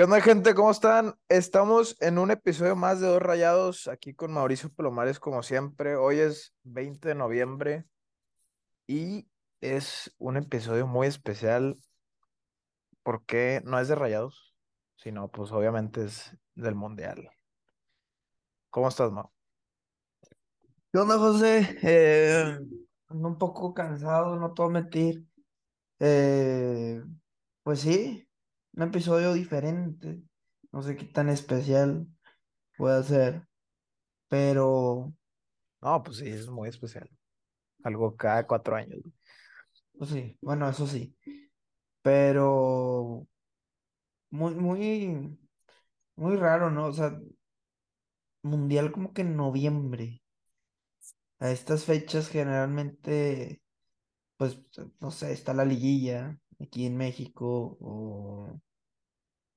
¿Qué onda, gente? ¿Cómo están? Estamos en un episodio más de Dos Rayados, aquí con Mauricio Palomares, como siempre. Hoy es 20 de noviembre y es un episodio muy especial porque no es de Rayados, sino pues obviamente es del Mundial. ¿Cómo estás, Mau? ¿Qué onda, José? Eh, un poco cansado, no te voy mentir. Eh, pues sí, un episodio diferente. No sé qué tan especial puede ser, pero No, pues sí, es muy especial. Algo cada cuatro años. pues sí, bueno, eso sí. Pero muy, muy, muy raro, ¿no? O sea, mundial como que en noviembre. A estas fechas generalmente, pues, no sé, está la liguilla aquí en México o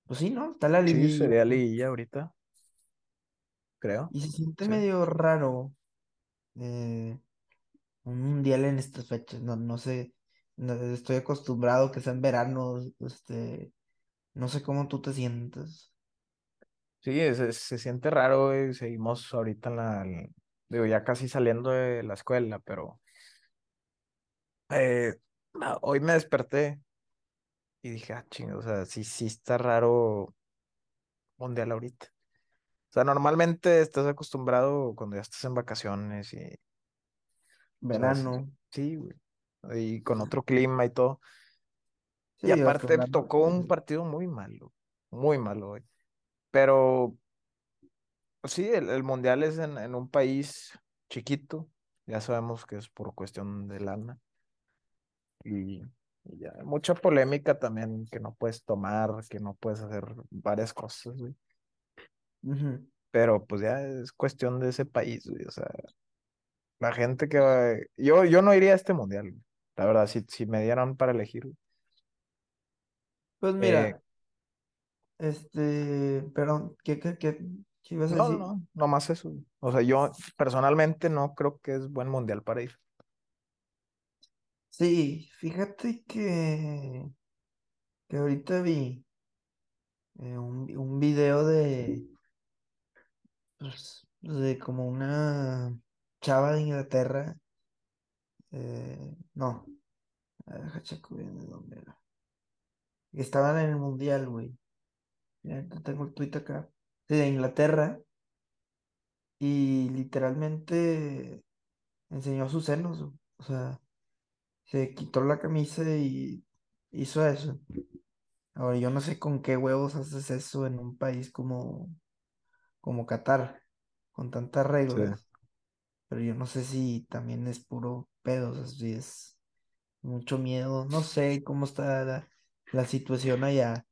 Pues sí, ¿no? Está la Sí, liguilla sería liguilla ahorita, creo. y se siente Sí. medio raro eh, un mundial en estas fechas. No, no sé, no- estoy acostumbrado que sea en verano, este, no sé cómo tú te sientes. Sí, se, se siente raro, güey. Seguimos ahorita en la, digo, ya casi saliendo de la escuela, pero eh, no, hoy me desperté y dije, ah, chingo, o sea, sí, sí está raro mundial ahorita. O sea, normalmente estás acostumbrado cuando ya estás en vacaciones y, sí, Verano, sí, güey, y con otro clima y todo. Y aparte tocó un partido muy malo, muy malo, güey. Pero sí, el, el mundial es en, en un país chiquito, ya sabemos que es por cuestión de lana. Y, y ya, mucha polémica también, que no puedes tomar, que no puedes hacer varias cosas, güey. Pero pues ya es cuestión de ese país, güey. O sea, la gente que va... Yo, yo no iría a este mundial, güey. La verdad, si, si me dieran para elegir. güey. Pues Eh, mira, este, perdón, ¿qué, qué, qué, qué ibas a no, decir? no, no más eso. güey. O sea, yo personalmente no creo que es buen mundial para ir. Sí, fíjate que, que ahorita vi eh, un, un video de, pues, de como una chava de Inglaterra Eh, no, a ver, deja checo bien de dónde era. Estaban en el mundial, güey. Mira, te tengo el tweet acá. De Inglaterra. Y literalmente enseñó sus senos. O sea, se quitó la camisa y hizo eso. Ahora, yo no sé con qué huevos haces eso en un país como, como Qatar, con tantas Sí. reglas. Pero yo no sé si también es puro pedo, o sea, si es mucho miedo. No sé cómo está la, la situación allá.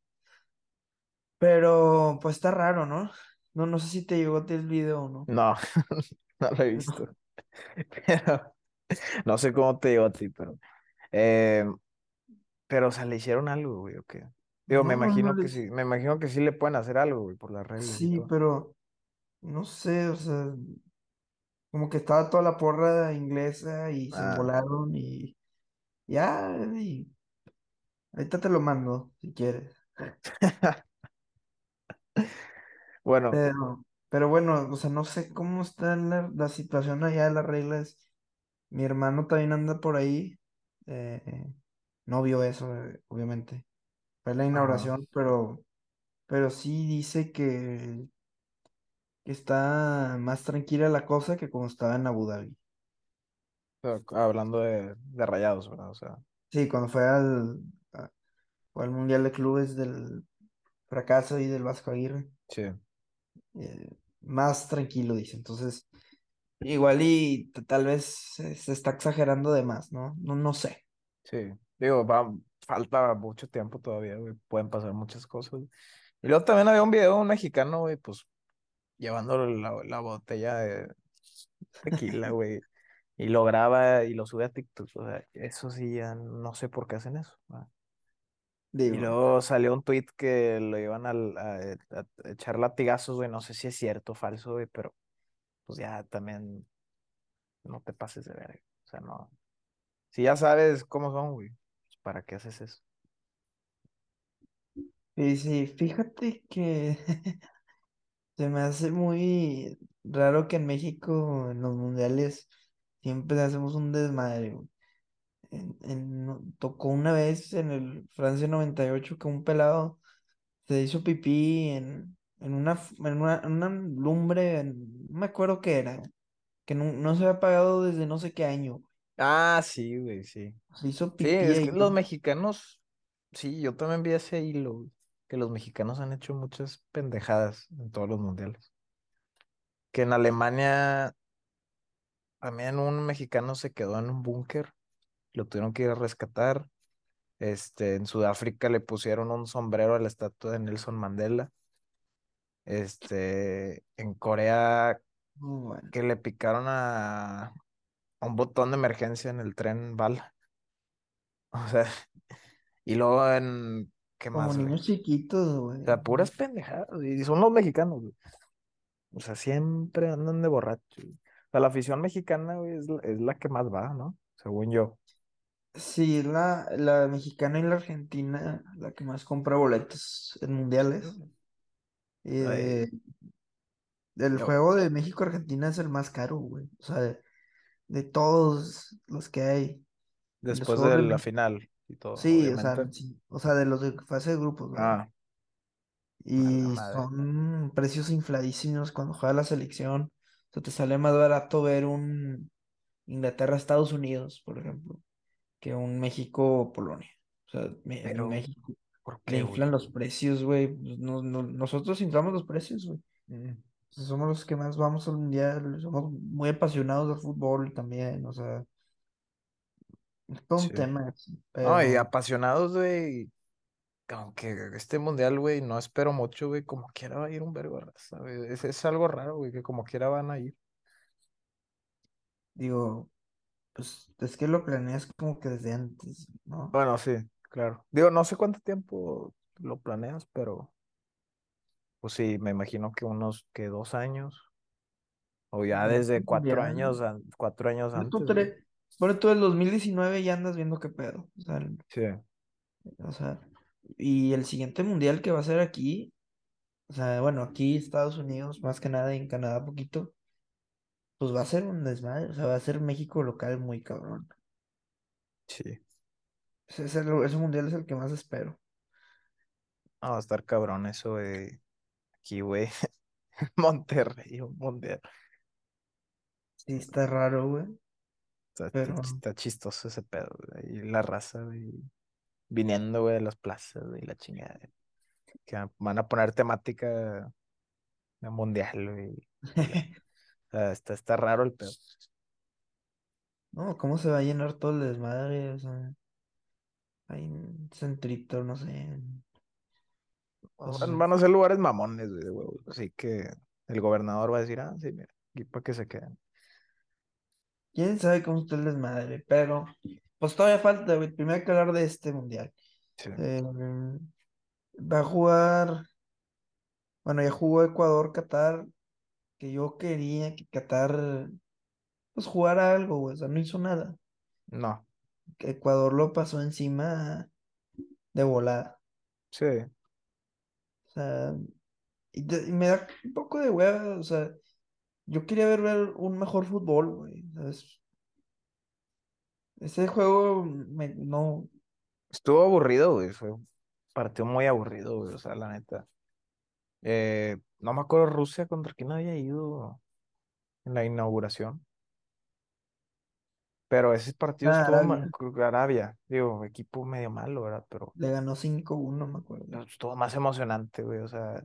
Pero pues está raro, ¿no? No, no sé si te llegó el video o no. No, no lo he visto. Pero no sé cómo te digo a ti, pero... eh, pero, o sea, le hicieron algo, güey, ¿o qué? Digo, me No, no, no imagino que sí, me imagino que sí le pueden hacer algo, güey, por las reglas y Sí, todo. pero no sé, o sea, como que estaba toda la porra inglesa y se Ah, volaron y ya, y ahorita te lo mando si quieres. bueno, Pero, pero bueno, o sea, no sé cómo está la, la situación allá de las reglas. Mi hermano también anda por ahí. eh, no vio eso, eh, obviamente. Fue la ajá. inauguración, pero, pero sí dice que que está más tranquila la cosa que como estaba en Abu Dhabi. O sea, hablando de, de rayados, ¿verdad? O sea, Sí, cuando fue al, a- fue al Mundial de Clubes del fracaso y del Vasco Aguirre, sí, eh, más tranquilo, dice. Entonces, igual y tal vez se, se está exagerando de más, ¿no? No, no sé. sí. Digo, va, falta mucho tiempo todavía, güey. Pueden pasar muchas cosas. Y luego también había un video de un mexicano, güey, pues, llevando la, la botella de tequila, güey. Y lo graba y lo sube a TikTok. O sea, eso sí, ya no sé por qué hacen eso. Y luego salió un tweet que lo iban a, a- a echar latigazos, güey. No sé si es cierto o falso, güey, pero pues ya también no te pases de verga. O sea, no. Si ya sabes cómo son, güey, pues, ¿para qué haces eso? Y sí, fíjate que se me hace muy raro que en México, en los mundiales, siempre hacemos un desmadre. En, en- tocó una vez en el Francia 98 que un pelado se hizo pipí en, en una, en una, en una lumbre, no me acuerdo qué era, que no, no se había pagado desde no sé qué año. Ah, sí, güey, sí. Se hizo Sí, pipí es ahí. que los mexicanos, sí, yo también vi ese hilo, que los mexicanos han hecho muchas pendejadas en todos los mundiales. Que en Alemania también un mexicano se quedó en un búnker, lo tuvieron que ir a rescatar. Este, en Sudáfrica le pusieron un sombrero a la estatua de Nelson Mandela. Este, en Corea Muy bueno. que le picaron a, a un botón de emergencia en el tren bala. O sea, y luego en, ¿qué Como más, güey? niños chiquitos, güey. O sea, puras pendejadas, y son los mexicanos, güey. O sea, siempre andan de borrachos. O sea, la afición mexicana, güey, es, la- es la que más va, ¿no? Según yo. Sí, la, la mexicana y la argentina, la que más compra boletos en mundiales. Eh, el yo- juego de México-Argentina es el más caro, güey. O sea, de, de todos los que hay. Después de la final y todo, Sí, o sea, sí, o sea, de los de fase de grupos, vaya. Ah, Y son precios infladísimos cuando juega la selección. O sea, te sale más barato ver un Inglaterra-Estados Unidos, por ejemplo, que un México-Polonia. O sea, Pero, México ¿por le inflan los precios, güey. Pues no- no- nosotros inflamos los precios, güey. Mm, somos los que más vamos al mundial, somos muy apasionados del fútbol también, o sea, es todo un tema, eso, No, y pero apasionados, güey. Aunque este mundial, güey, no espero mucho, güey. Como quiera va a ir un vergo raza, güey. Es, es algo raro, güey, que como quiera van a ir. digo, pues es que lo planeas como que desde antes, ¿no? Bueno, sí, claro. Digo, no sé cuánto tiempo lo planeas, pero pues sí, me imagino que unos que dos años. O ya desde cuatro años, cuatro años tú antes, güey. tres, pone tú el 2019 ya andas viendo qué pedo, o sea, el- Sí, o sea, y el siguiente mundial que va a ser aquí, o sea, bueno, aquí Estados Unidos, más que nada, y en Canadá poquito, pues va a ser un desmadre, o sea, va a ser México local muy cabrón. sí. Ese, es el- ese mundial es el que más espero. No, va a estar cabrón eso, güey. Aquí, güey. Monterrey, un mundial. Sí, está raro, güey. Está, está Pero ch- está chistoso ese pedo, güey. Y la raza, güey. Viniendo, güey, de las plazas, güey, la chingada. Que van van a poner temática de mundial, güey. y. O sea, está, está raro el pedo. no, ¿cómo se va a llenar todo el desmadre? O sea, hay un centrito, no sé. cosas Van, a ser lugares mamones, güey, de huevos. Así que el gobernador va a decir, ah, sí, mira, aquí para que se queden. Quién sabe cómo está el desmadre, pero pues todavía falta, güey. Primero hay que hablar de este mundial. Sí. Eh, va a jugar, bueno, ya jugó Ecuador, Qatar, que yo quería que Qatar pues jugara algo, güey. O sea, no hizo nada. No, Ecuador lo pasó encima de volada. sí. O sea, y, te- y me da un poco de hueva, o sea, yo quería ver, ver un mejor fútbol, güey. ¿sabes? Ese juego me, no, Estuvo aburrido, güey. Fue un partido muy aburrido, güey. O sea, la neta. Eh, no me acuerdo Rusia contra quién había ido en la inauguración. Pero ese partido ah, estuvo ma- Arabia, digo, equipo medio malo, ¿verdad? Pero le ganó 5-1, me acuerdo. estuvo más emocionante, güey. O sea,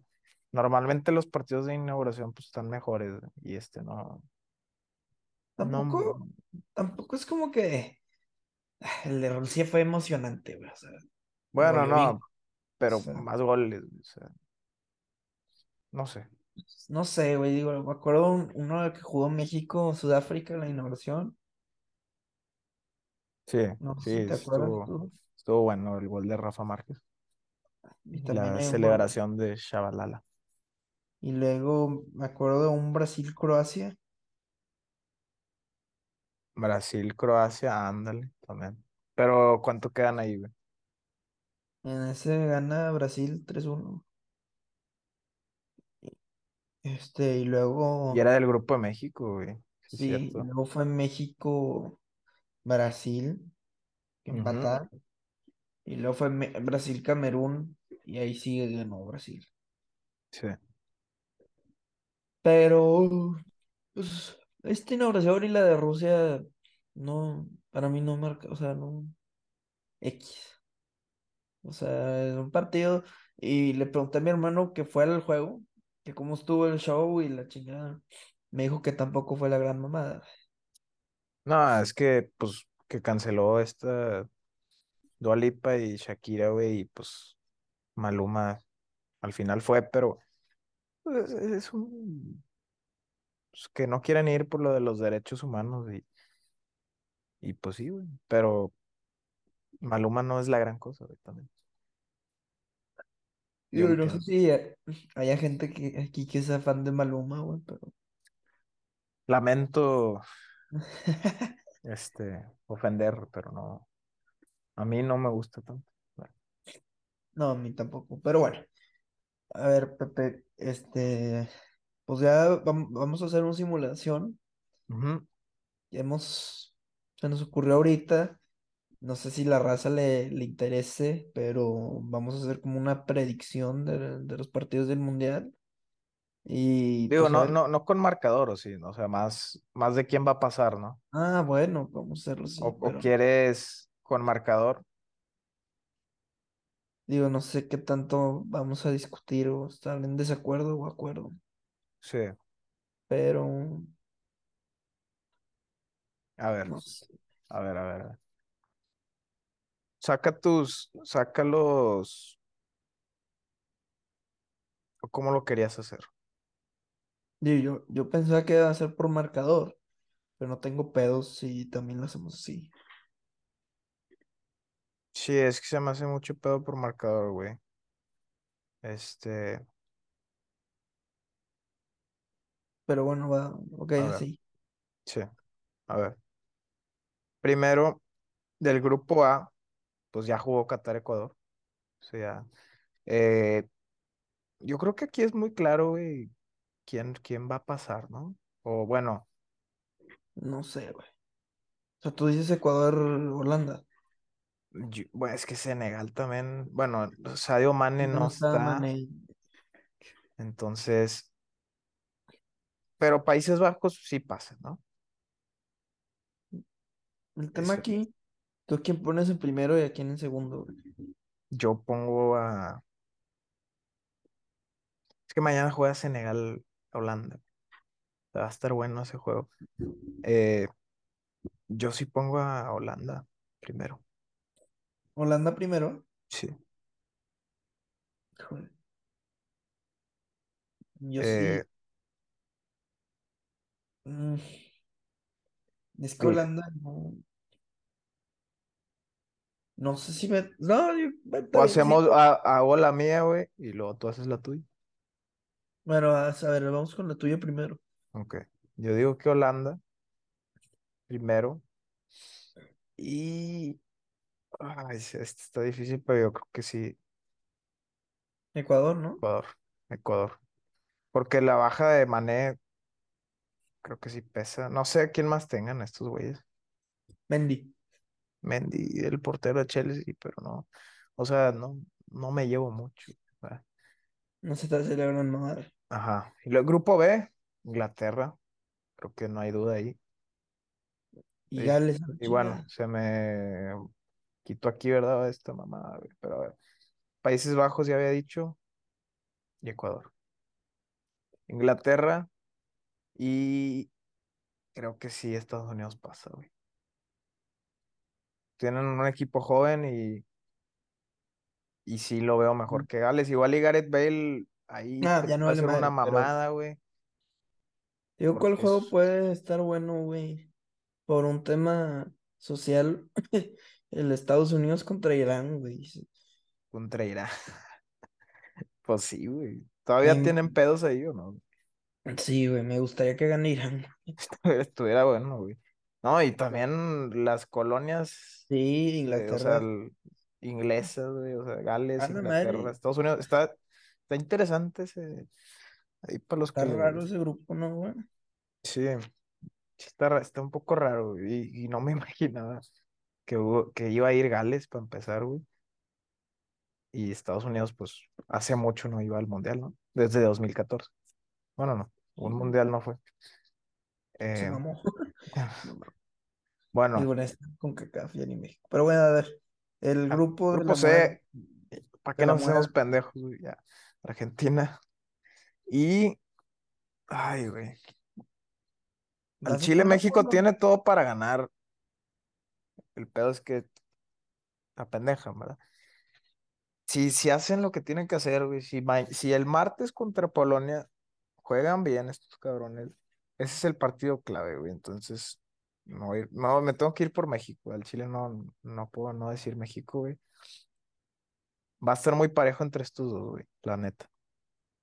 normalmente los partidos de inauguración pues están mejores, y este no, Tampoco, no, tampoco es como que ah, el de Rusia fue emocionante, güey. O sea, bueno, bien. no, O pero sea, más goles, o sea, no sé. no sé, güey, digo, me acuerdo un- uno que jugó México, Sudáfrica en la inauguración. Sí, No sé sí, si te acuerdas estuvo, bueno el gol de Rafa Márquez Y y la gol. celebración de Shabalala. Y luego me acuerdo de un Brasil-Croacia. Brasil, Croacia, ándale, también. Pero ¿cuánto quedan ahí, güey? En ese gana Brasil 3-1. Este, y Y luego, era del Grupo de México, güey. Sí, sí, luego fue México, Brasil, que. Y luego fue Me- Brasil, Camerún, y ahí sigue ganó Brasil. Sí. Pero, pues, esta inauguración y la de Rusia, no, para mí no marca, o sea, no, X. O sea, es un partido, y le pregunté a mi hermano que fue al juego, que cómo estuvo el show y la chingada. Me dijo que tampoco fue la gran mamada. No, es que, pues, que canceló esta Dua Lipa y Shakira, güey, y pues Maluma al final fue, pero pues, es un... pues, que no quieren ir por lo de los derechos humanos y, y pues sí, güey, pero Maluma no es la gran cosa, güey, también. Yo no sé si eh, haya gente que aquí que sea fan de Maluma, güey, pero Lamento, este, ofender, pero no, a mí no me gusta tanto. Bueno, no, a mí tampoco. Pero bueno, a ver, Pepe, este, pues ya vam- vamos a hacer una simulación. hemos, se nos ocurrió ahorita, no sé si la raza le, le interese, pero vamos a hacer como una predicción de, de los partidos del Mundial. Y Digo, pues no, no, no con marcador, o sí, o sea, más, más de quién va a pasar, ¿no? ah, bueno, vamos a hacerlo O, así, o pero quieres con marcador, digo, no sé qué tanto vamos a discutir o estar en desacuerdo o acuerdo, sí, pero a ver, no sé. a ver, a ver. a ver. Saca tus, saca los, ¿cómo lo querías hacer? Yo, yo pensaba que iba a ser por marcador, pero no tengo pedos si también lo hacemos así. Sí, es que se me hace mucho pedo por marcador, güey. Este, Pero bueno, va, ok, a así. sí, a ver. Primero, del grupo A, pues ya jugó Qatar-Ecuador. O sea, eh, yo creo que aquí es muy claro, güey, quién, quién va a pasar, ¿no? O bueno, No sé, güey. O sea, tú dices Ecuador, Holanda. yo- bueno, es que Senegal también, bueno, Sadio Mane No no está está, Mané. entonces, pero Países Bajos sí pasa, ¿no? El tema Eso, aquí, ¿tú quién pones en primero y a quién en segundo? yo pongo a, es que mañana juega Senegal-Holanda, va a estar bueno ese juego. Eh, yo sí pongo a Holanda primero, Holanda primero. sí. Yo Eh, sí. mm, es que sí. Holanda no. No sé si me. No, yo- está O bien, sí. hacemos, a- hago la mía, güey, y luego tú haces la tuya. Bueno, a ver, vamos con la tuya primero. Ok. Yo digo que Holanda primero. Y. Ay, este está difícil, pero yo creo que sí, Ecuador, ¿no? Ecuador. Ecuador. Porque la baja de Mané, creo que sí pesa. No sé quién más tengan estos güeyes. Mendy. Mendy, el portero de Chelsea, pero no. O sea, no, no me llevo mucho. No se está celebrando madre. Ajá. Y luego grupo B, Inglaterra. Creo que no hay duda ahí. Y Y, Gales, y bueno, se me quitó aquí, ¿verdad? Esta mamada, Pero a ver. Países Bajos ya había dicho. Y Ecuador. Inglaterra. Y creo que sí, Estados Unidos pasa, güey. Tienen un equipo joven y, y sí lo veo mejor que Gales. Igual y Gareth Bale ahí Ah, ya no puede vale hacer una madre, mamada, güey. Digo, ¿cuál juego puede estar bueno, güey? Por un tema social. El Estados Unidos contra Irán, güey. contra Irán. Pues sí, güey. A ¿Todavía mí tienen pedos ahí o no? Sí, güey, me gustaría que gane Irán. Estuviera bueno, güey. No, y también las colonias, Sí, eh, o sea, Inglaterra. el- inglesas, güey, o sea, Gales, A la Inglaterra, madre, Estados Unidos. Está, está interesante ese, ahí para los está que raro ese grupo, ¿no, güey? Sí, está, está un poco raro, güey, y, y no me imaginaba que, hubo- que iba a ir Gales para empezar, güey. Y Estados Unidos, pues, hace mucho no iba al Mundial, ¿no? Desde 2014. Bueno, no, un Mundial no fue. Se Eh, mamó. Bueno, Digo, este, con CACAF y México. Pero bueno, a ver, el ah, grupo de Grupo la muerte, C, ¿para qué de nos hacemos pendejos, güey? Ya, Argentina. Y, ay, güey. Al ¿vas a Chile, México tiene todo para ganar. El pedo es que la pendeja, ¿verdad? Si, si hacen lo que tienen que hacer, güey, si, si el martes contra Polonia juegan bien estos cabrones, ese es el partido clave, güey. Entonces, no, no, me tengo que ir por México. Al Chile no, no puedo no decir México, güey. Va a estar muy parejo entre estos dos, güey, la neta.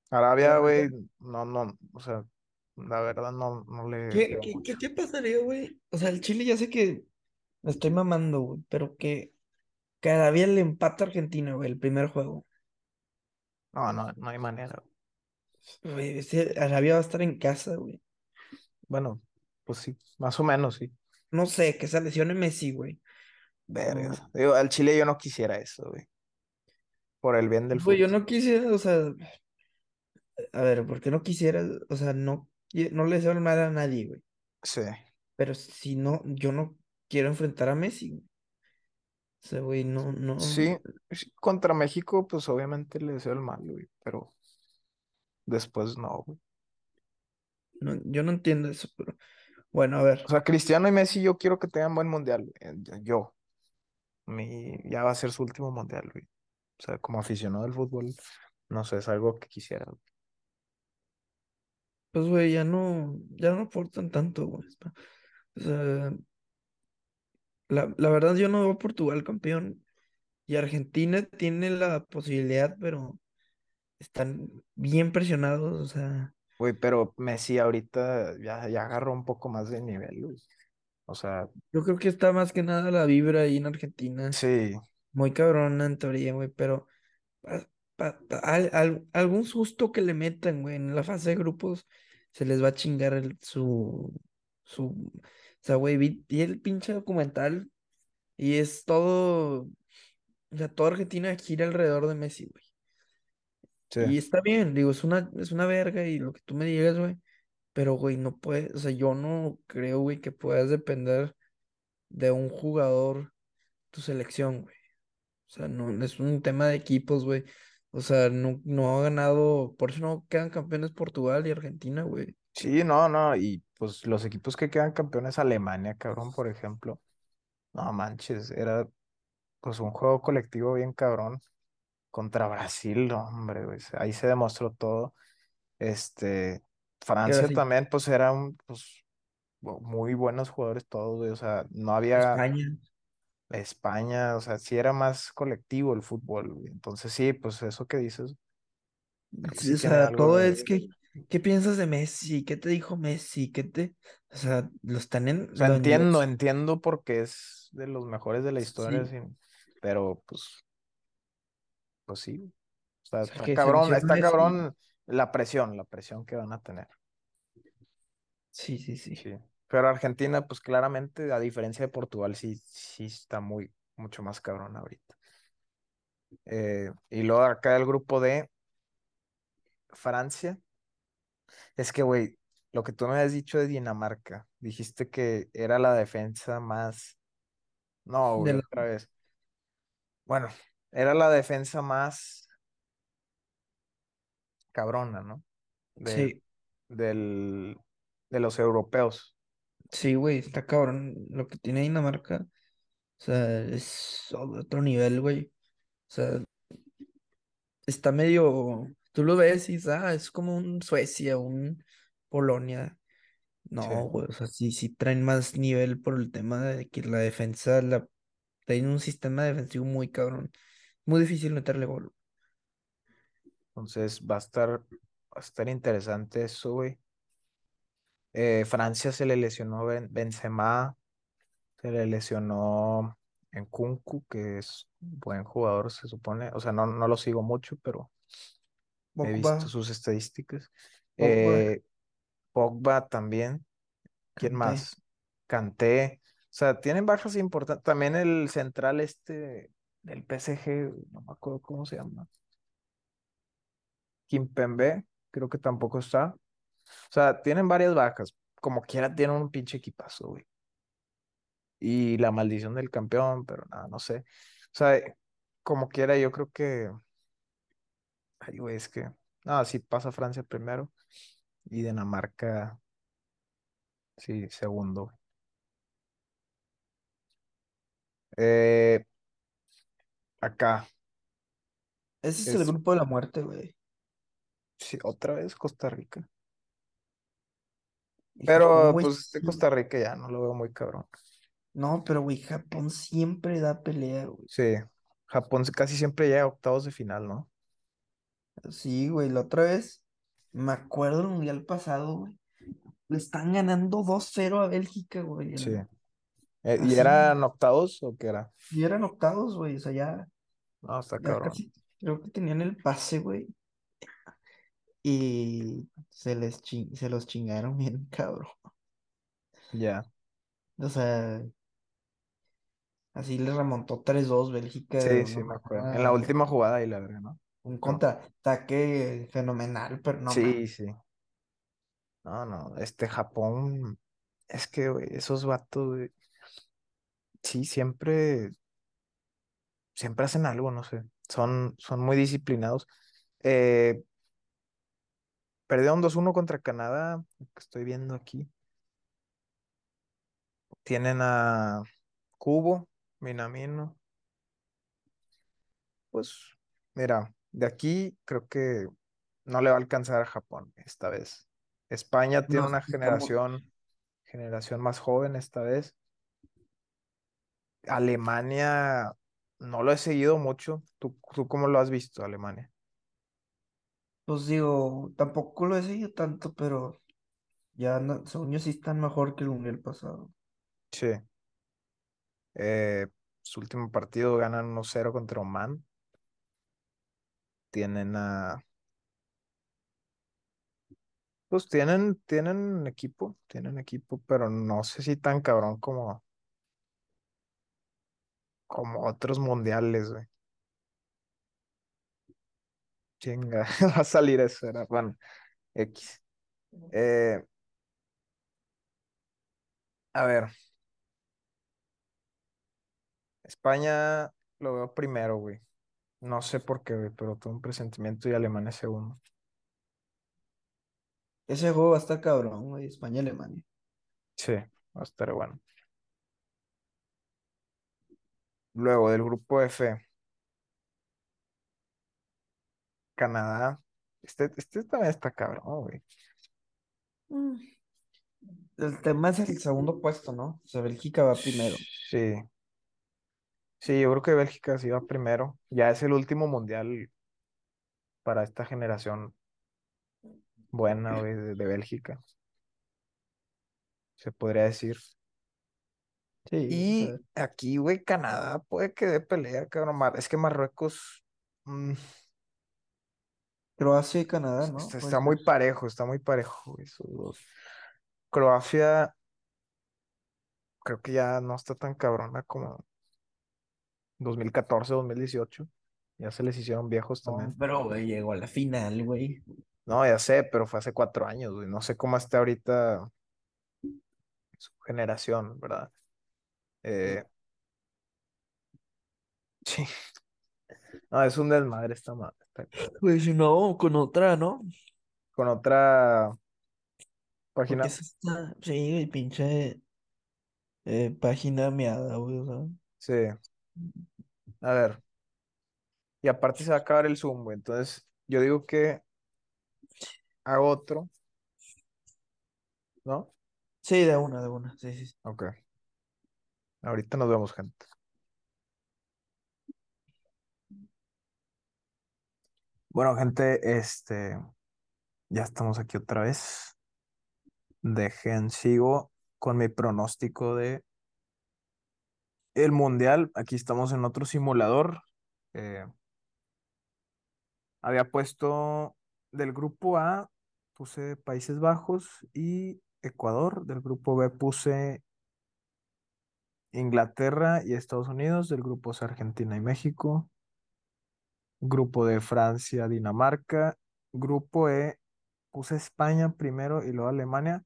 Arabia, güey, no, no, o sea, la verdad no, no le ¿Qué, qué, mucho. qué, qué pasaría, güey? O sea, el Chile ya sé que me estoy mamando, güey, pero que cada día le empata a Argentina, güey, el primer juego. No, no, no hay manera. güey. Arabia va a estar en casa, güey. Bueno, pues sí, más o menos, sí. No sé, que se lesione Messi, güey. Vergas. Digo, al Chile yo no quisiera eso, güey. Por el bien del yo fútbol. no quisiera, o sea, a ver, ¿por qué no quisiera? O sea, no, no le deseo el mal a nadie, güey. Sí. Pero si no, yo no quiero enfrentar a Messi, güey. O sea, güey, no, no, Sí, sí, contra México, pues obviamente le deseo el mal, güey. Pero después no, güey. no, yo no entiendo eso, pero bueno, a ver. O sea, Cristiano y Messi, yo quiero que tengan buen mundial. güey. Eh, Yo. Mi, ya va a ser su último mundial, güey. O sea, como aficionado al fútbol, no sé, es algo que quisiera. Pues, güey, ya no, ya no aportan tanto, güey. O sea, la, la verdad yo no veo a Portugal campeón y Argentina tiene la posibilidad, pero están bien presionados, o sea, Güey, pero Messi ahorita ya, ya agarró un poco más de nivel, güey. O sea, yo creo que está más que nada la vibra ahí en Argentina, sí, muy cabrona en teoría, güey, pero pa- pa- pa- al- al- algún susto que le metan, güey, en la fase de grupos se les va a chingar el- su, su, o sea, güey, vi, vi el pinche documental y es todo, o sea, toda Argentina gira alrededor de Messi, güey. sí. Y está bien, digo, es una, es una verga y lo que tú me digas, güey. Pero, güey, no puedes, o sea, yo no creo, güey, que puedas depender de un jugador tu selección, güey. O sea, no, es un tema de equipos, güey. O sea, no, no ha ganado, por eso no quedan campeones Portugal y Argentina, güey. Sí, no, no, y pues los equipos que quedan campeones, Alemania, cabrón, por ejemplo, no manches, era pues un juego colectivo bien cabrón contra Brasil, no, hombre, güey, ahí se demostró todo. Este, Francia también, pues eran pues muy buenos jugadores todos, güey, o sea, no había España. España, o sea, sí era más colectivo el fútbol, güey. Entonces sí, pues eso que dices, Sí, sí o sea, todo de... es que, ¿qué piensas de Messi? ¿Qué te dijo Messi? ¿Qué te, o sea, lo están en O sea, los entiendo, entiendo porque es de los mejores de la historia, Sí, sí, pero pues, pues sí. O sea, o sea, está cabrón, está cabrón la presión, la presión que van a tener, Sí, sí, sí. sí. Pero Argentina, pues claramente, a diferencia de Portugal, sí, sí está muy, mucho más cabrón ahorita. Eh, y luego acá el grupo de Francia. Es que, güey, lo que tú me has dicho de Dinamarca, dijiste que era la defensa más... No, güey, la- otra vez. Bueno, era la defensa más cabrona, ¿no? De, Sí, del, de los europeos. Sí, güey, está cabrón lo que tiene Dinamarca. O sea, es otro nivel, güey. O sea, está medio, tú lo ves y ah, es como un Suecia, un Polonia. Sí. No, güey, o sea, sí, sí traen más nivel por el tema de que la defensa, la, tienen un sistema defensivo muy cabrón. Muy difícil meterle gol. Entonces va a estar, va a estar interesante eso, güey. Eh, Francia se le lesionó Ben- Benzema, se le lesionó en Kunku, que es buen jugador, se supone. O sea, no, no lo sigo mucho, pero he Pogba, visto sus estadísticas. Pogba, Eh, Pogba también. ¿Quién Kanté. más? Kanté. O sea, tienen bajas importantes. También el central este del PSG, no me acuerdo cómo se llama. Kimpembe, creo que tampoco está. O sea, tienen varias bajas. Como quiera, tienen un pinche equipazo, güey. Y la maldición del campeón, pero nada, no sé. O sea, como quiera, yo creo que. Ay, güey, es que. No, sí pasa Francia primero. Y Dinamarca, sí, segundo. Eh, acá, Ese es el es, grupo de la muerte, güey. sí, otra vez Costa Rica. Japón, Pero pues este sí. Costa Rica ya no lo veo muy cabrón. No, pero güey, Japón siempre da pelea, güey. Sí, Japón casi siempre llega a octavos de final, ¿no? Sí, güey, la otra vez, me acuerdo el mundial pasado, güey. Le están ganando dos cero a Bélgica, güey. Sí. Eh, ¿y eran octavos o qué era? y eran octavos, güey. O sea, ya, No, está ya cabrón. casi, creo que tenían el pase, güey. Y se les chin- se los chingaron bien, cabrón. Ya. O sea, así le remontó tres dos Bélgica de Sí, sí, me acuerdo. En la última jugada y la verdad, ¿no? un contraataque fenomenal, pero no sí, sí. No, no, este Japón, es que, güey, esos vatos, sí, siempre, siempre hacen algo, no sé. Son, son muy disciplinados. Eh, perdieron 2-1 contra Canadá, que estoy viendo aquí. Tienen a Kubo, Minamino. Pues, mira, de aquí creo que no le va a alcanzar a Japón esta vez. España tiene una generación, generación más joven esta vez. Alemania no lo he seguido mucho. ¿Tú, tú cómo lo has visto, Alemania? Pues digo, tampoco lo he seguido tanto, pero ya no, según yo sí están mejor que el mundial pasado. Sí. Eh, su último partido ganan 1-0 contra Oman. Tienen a. Pues tienen, tienen equipo, tienen equipo, pero no sé si tan cabrón como, como otros mundiales, güey. Chinga, va a salir eso, era, bueno, X. Eh, a ver, España lo veo primero, güey. No sé por qué, güey, pero tengo un presentimiento y Alemania segundo. Ese juego va a estar cabrón, güey, España-Alemania. Sí, va a estar bueno. Luego del grupo F, Canadá. Este, este también está cabrón, güey. Mm. El tema es el segundo puesto, ¿no? O sea, Bélgica va primero. Sí, sí, yo creo que Bélgica sí va primero. Ya es el último mundial para esta generación buena, güey, de, de Bélgica, se podría decir. Sí, Y aquí, güey, Canadá puede que dé pelea, cabrón. Es que Marruecos mm, Croacia y Canadá, ¿no? está, muy parejo, está muy parejo, güey, esos dos. Croacia creo que ya no está tan cabrona como 2014, 2018. Ya se les hicieron viejos No, también. pero, güey, llegó a la final, güey. No, ya sé, pero fue hace cuatro años, güey. No sé cómo está ahorita su generación, ¿verdad? Eh, sí, no, es un desmadre esta madre. Pues no, con otra, ¿no? Con otra Porque página, esa está, sí, güey, pinche eh, página meada, güey, o sea. sí. A ver, y aparte se va a acabar el Zoom, güey. Entonces, yo digo que hago otro, ¿no? Sí, de una, de una, sí, sí. sí. Ok. Ahorita nos vemos, gente. Bueno, gente, este, ya estamos aquí otra vez. Dejen, sigo con mi pronóstico de el mundial, aquí estamos en otro simulador. eh, había puesto del grupo A, puse Países Bajos y Ecuador. Del grupo B puse Inglaterra y Estados Unidos. Del grupo C, Argentina y México. Grupo de Francia, Dinamarca. Grupo E, puse España primero y luego Alemania.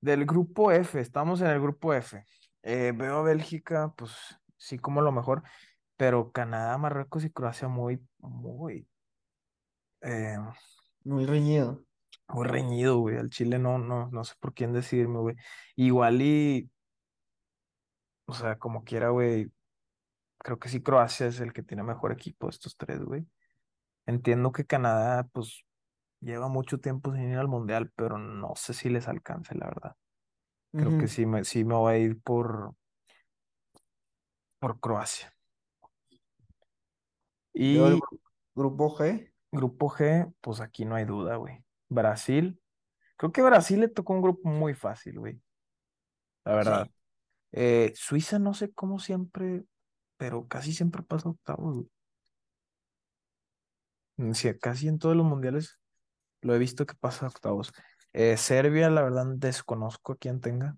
Del grupo F, estamos en el grupo F. Eh, veo a Bélgica, pues sí, como lo mejor, pero Canadá, Marruecos y Croacia muy, muy, eh, Muy reñido. muy reñido, güey. Al Chile no, no, no sé por quién decidirme, güey. Igual y, o sea, como quiera, güey. Creo que sí, Croacia es el que tiene mejor equipo de estos tres, güey. Entiendo que Canadá, pues, lleva mucho tiempo sin ir al Mundial, pero no sé si les alcance, la verdad. Creo que sí me, sí me voy a ir por, por Croacia. El Y gru- grupo G. grupo G, pues aquí no hay duda, güey. Brasil. Creo que Brasil le tocó un grupo muy fácil, güey. La verdad. Sí. Eh, Suiza no sé cómo siempre, pero casi siempre pasa octavos, güey. Mm, sí, casi en todos los mundiales lo he visto que pasa octavos. Eh, Serbia, la verdad, desconozco a quién tenga.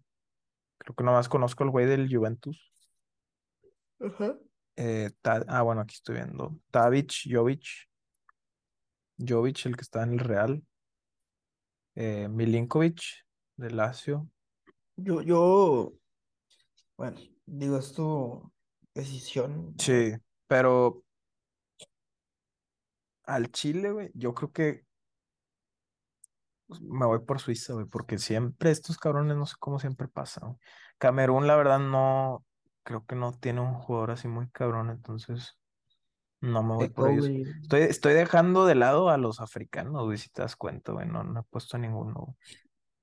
Creo que nomás conozco al güey del Juventus. Ajá. Eh, Ta- ah, bueno, aquí estoy viendo. Tavic, Jovic. Jovic, el que está en el Real. Eh, Milinkovic, de Lazio. Yo, yo, bueno, digo, es tu decisión. Sí, pero al Chile, güey, yo creo que pues, me voy por Suiza, güey, porque siempre estos cabrones, no sé cómo siempre pasan. güey. Camerún, la verdad, no, creo que no tiene un jugador así muy cabrón, entonces no me voy por ellos. Estoy, estoy dejando de lado a los africanos, güey, si te das cuenta, güey, no, no he puesto a ninguno.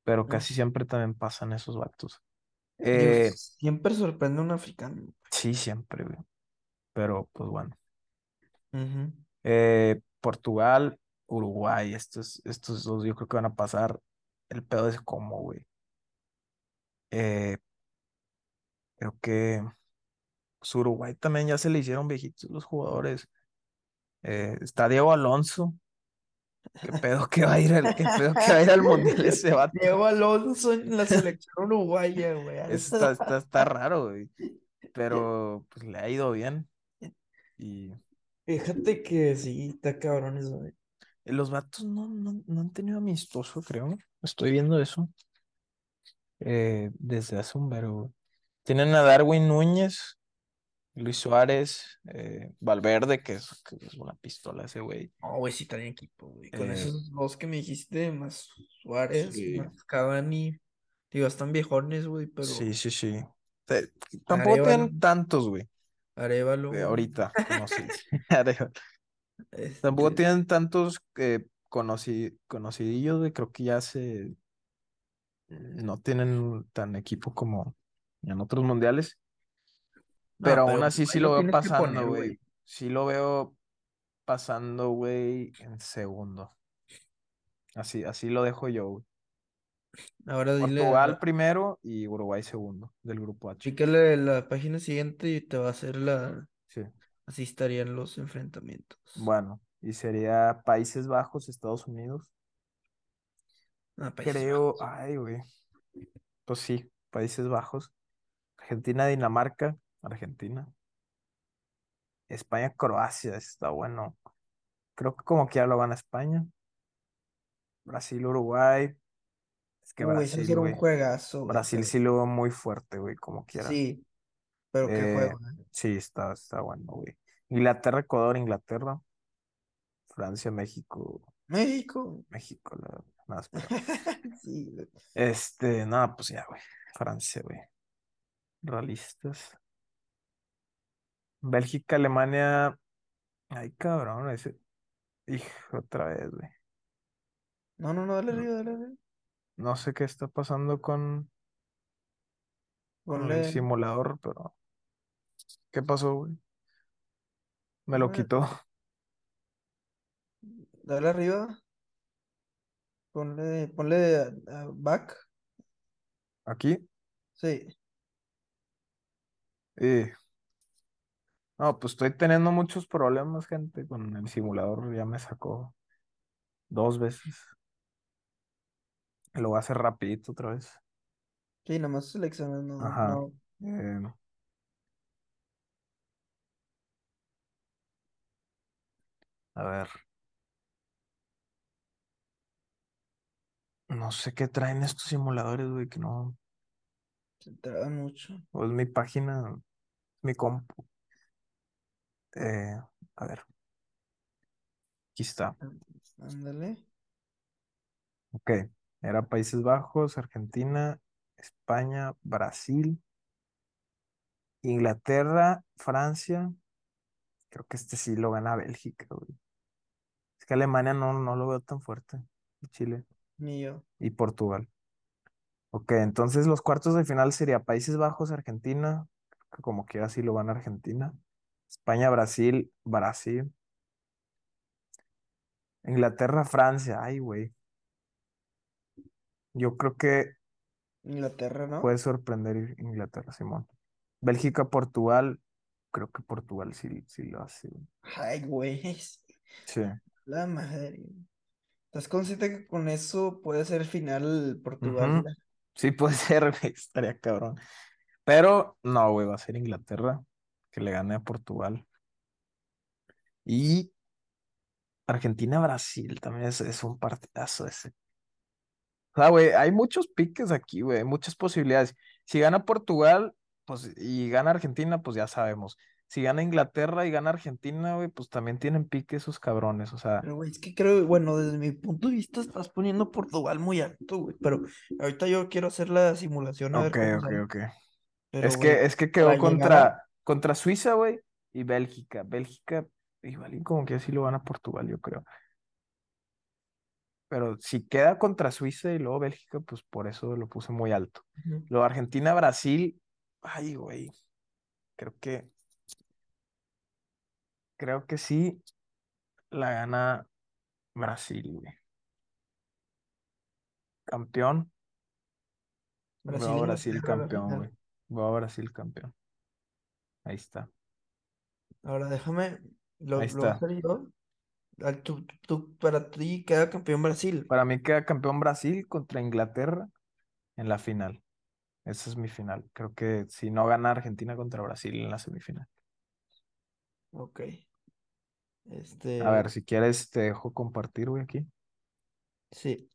Pero Ah, casi siempre también pasan esos vatos. Eh, siempre sorprende un africano. sí, siempre, güey, pero pues bueno. Eh, Portugal, Uruguay, estos, estos dos yo creo que van a pasar. El pedo es cómo, güey. Eh, creo que pues, Uruguay también ya se le hicieron viejitos los jugadores. Está Diego Alonso. ¿Qué pedo que va a ir al, qué pedo que va a ir al mundial ese vato? Diego Alonso en la selección uruguaya, güey. está, está, está raro, güey. Pero pues le ha ido bien. Y Fíjate que sí, está cabrón eso, güey. los vatos no, no, no han tenido amistoso, creo. Estoy viendo eso. eh, desde hace un güey. Tienen a Darwin Núñez, Luis Suárez, eh, Valverde, que es, que es una pistola ese güey. No, güey, sí en equipo, güey. Con Eh, esos dos que me dijiste, más Suárez, sí, más Cavani. Digo, están viejones, güey, sí, pero sí, sí. Te- tampoco Arevalo, tienen tantos, güey, Arevalo, eh, ahorita, conocidos. Arevalo. Tampoco Este, tienen tantos eh, conoci- conocidillos, güey. Creo que ya se no tienen tan equipo como en otros mundiales. Pero aún así sí ahí lo veo pasando, güey. Sí lo veo pasando, güey, en segundo. Así, así lo dejo yo, güey. Ahora dile Portugal la, primero y Uruguay segundo del grupo H. pícale la página siguiente y te va a hacer la, Sí. así estarían los enfrentamientos. Bueno, y sería Países Bajos, Estados Unidos. Ah, Países Creo, Bajos. ay, güey. Pues sí, Países Bajos. Argentina, Dinamarca, Argentina. España, Croacia, está bueno. Creo que como quiera lo van a España. Brasil, Uruguay. Es que Uy, va Brasil, un juegazo, güey, Brasil sí lo veo muy fuerte, güey, como quiera. sí, pero qué Eh, juego, ¿eh? sí, está, está bueno, güey. Inglaterra, Ecuador, Inglaterra. Francia, México. México. México, la verdad. Nada. Sí. Este, nada, pues ya, güey. Francia, güey. Realistas. Bélgica, Alemania. Ay, cabrón, ese. Hijo, otra vez, güey. No, no, no, dale No, arriba, dale arriba. no sé qué está pasando con, con el simulador, pero. ¿Qué pasó, güey? Me lo quitó. dale arriba. Ponle, ponle a- a back. Aquí. Sí. Y, no, pues estoy teniendo muchos problemas, gente, con el simulador. Ya me sacó dos veces. Lo voy a hacer rapidito otra vez. Sí, nomás seleccionas, no, Ajá. no. Eh, a ver. No sé qué traen estos simuladores, güey, que no. Se traba mucho. O es mi página, mi compu. Eh, a ver. Aquí está. Ándale. Ok. Era Países Bajos, Argentina, España, Brasil, Inglaterra, Francia. Creo que este sí lo gana Bélgica, güey. Es que Alemania no, no lo veo tan fuerte. Y Chile Ni yo. y Portugal. Ok, entonces los cuartos de final sería Países Bajos, Argentina, que como quiera sí lo gana Argentina. España, Brasil, Brasil. Inglaterra, Francia. Ay, güey. Yo creo que Inglaterra, ¿no? puede sorprender Inglaterra, Simón. Bélgica, Portugal. Creo que Portugal sí, sí lo hace. güey. Ay, güey. Sí. La madre. ¿Estás consciente que con eso puede ser final Portugal? Ujú. Sí puede ser, güey. Estaría cabrón. Pero no, güey, va a ser Inglaterra que le gane a Portugal. Y Argentina-Brasil también es, es un partidazo ese. O sea, güey, hay muchos piques aquí, güey, muchas posibilidades. Si gana Portugal, pues, y gana Argentina, pues ya sabemos. Si gana Inglaterra y gana Argentina, güey, pues también tienen pique esos cabrones. O sea, Pero, güey, es que creo, bueno, desde mi punto de vista estás poniendo Portugal muy alto, güey. Pero ahorita yo quiero hacer la simulación a ver ok, cómo ok, sale. ok. Pero, Es güey, que, es que quedó llegar a... contra, Suiza, güey, y Bélgica. Bélgica, igual y como que así lo gana Portugal, yo creo. Pero si queda contra Suiza y luego Bélgica, pues por eso lo puse muy alto. Ujú. Luego Argentina-Brasil, ay, güey, creo que, creo que sí la gana Brasil, güey. Campeón, Brasil, a Brasil campeón, güey. Veo a Brasil campeón. Ahí está, Ahora déjame, lo, ahí lo voy a está. hacer yo. Al- tú- tú- para ti queda campeón Brasil. Para mí queda campeón Brasil contra Inglaterra en la final. Esa es mi final. Creo que si no gana Argentina contra Brasil en la semifinal. Ok. A Este, ver, si quieres te dejo compartir, güey, aquí. sí.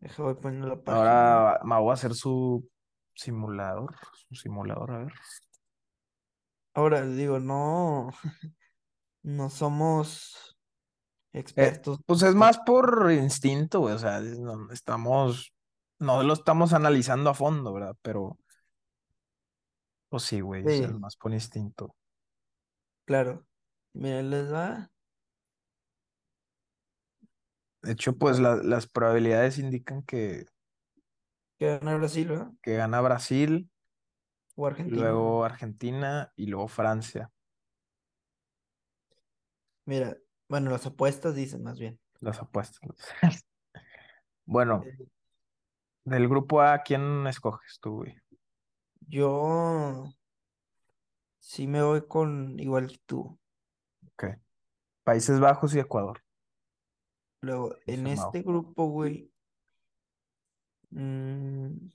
Deja, voy poniendo la página. Ahora me voy a hacer su simulador, su simulador, a ver. Ahora, digo, no, no somos Eh, expertos. pues es más por instinto, güey, o sea, no estamos, no lo estamos analizando a fondo, ¿verdad? Pero, pues sí, güey, es, es Sí, más por instinto. claro. Mira, les va. De hecho, pues la- las probabilidades indican que, que gana Brasil, ¿verdad? que gana Brasil, O Argentina. luego Argentina y luego Francia, Mira, bueno, las apuestas dicen más bien. las apuestas. Bueno, Eh, del grupo A, ¿quién escoges tú, güey? Yo sí me voy con igual que tú. Ok. Países Bajos y Ecuador. Luego, en este grupo, güey. mm,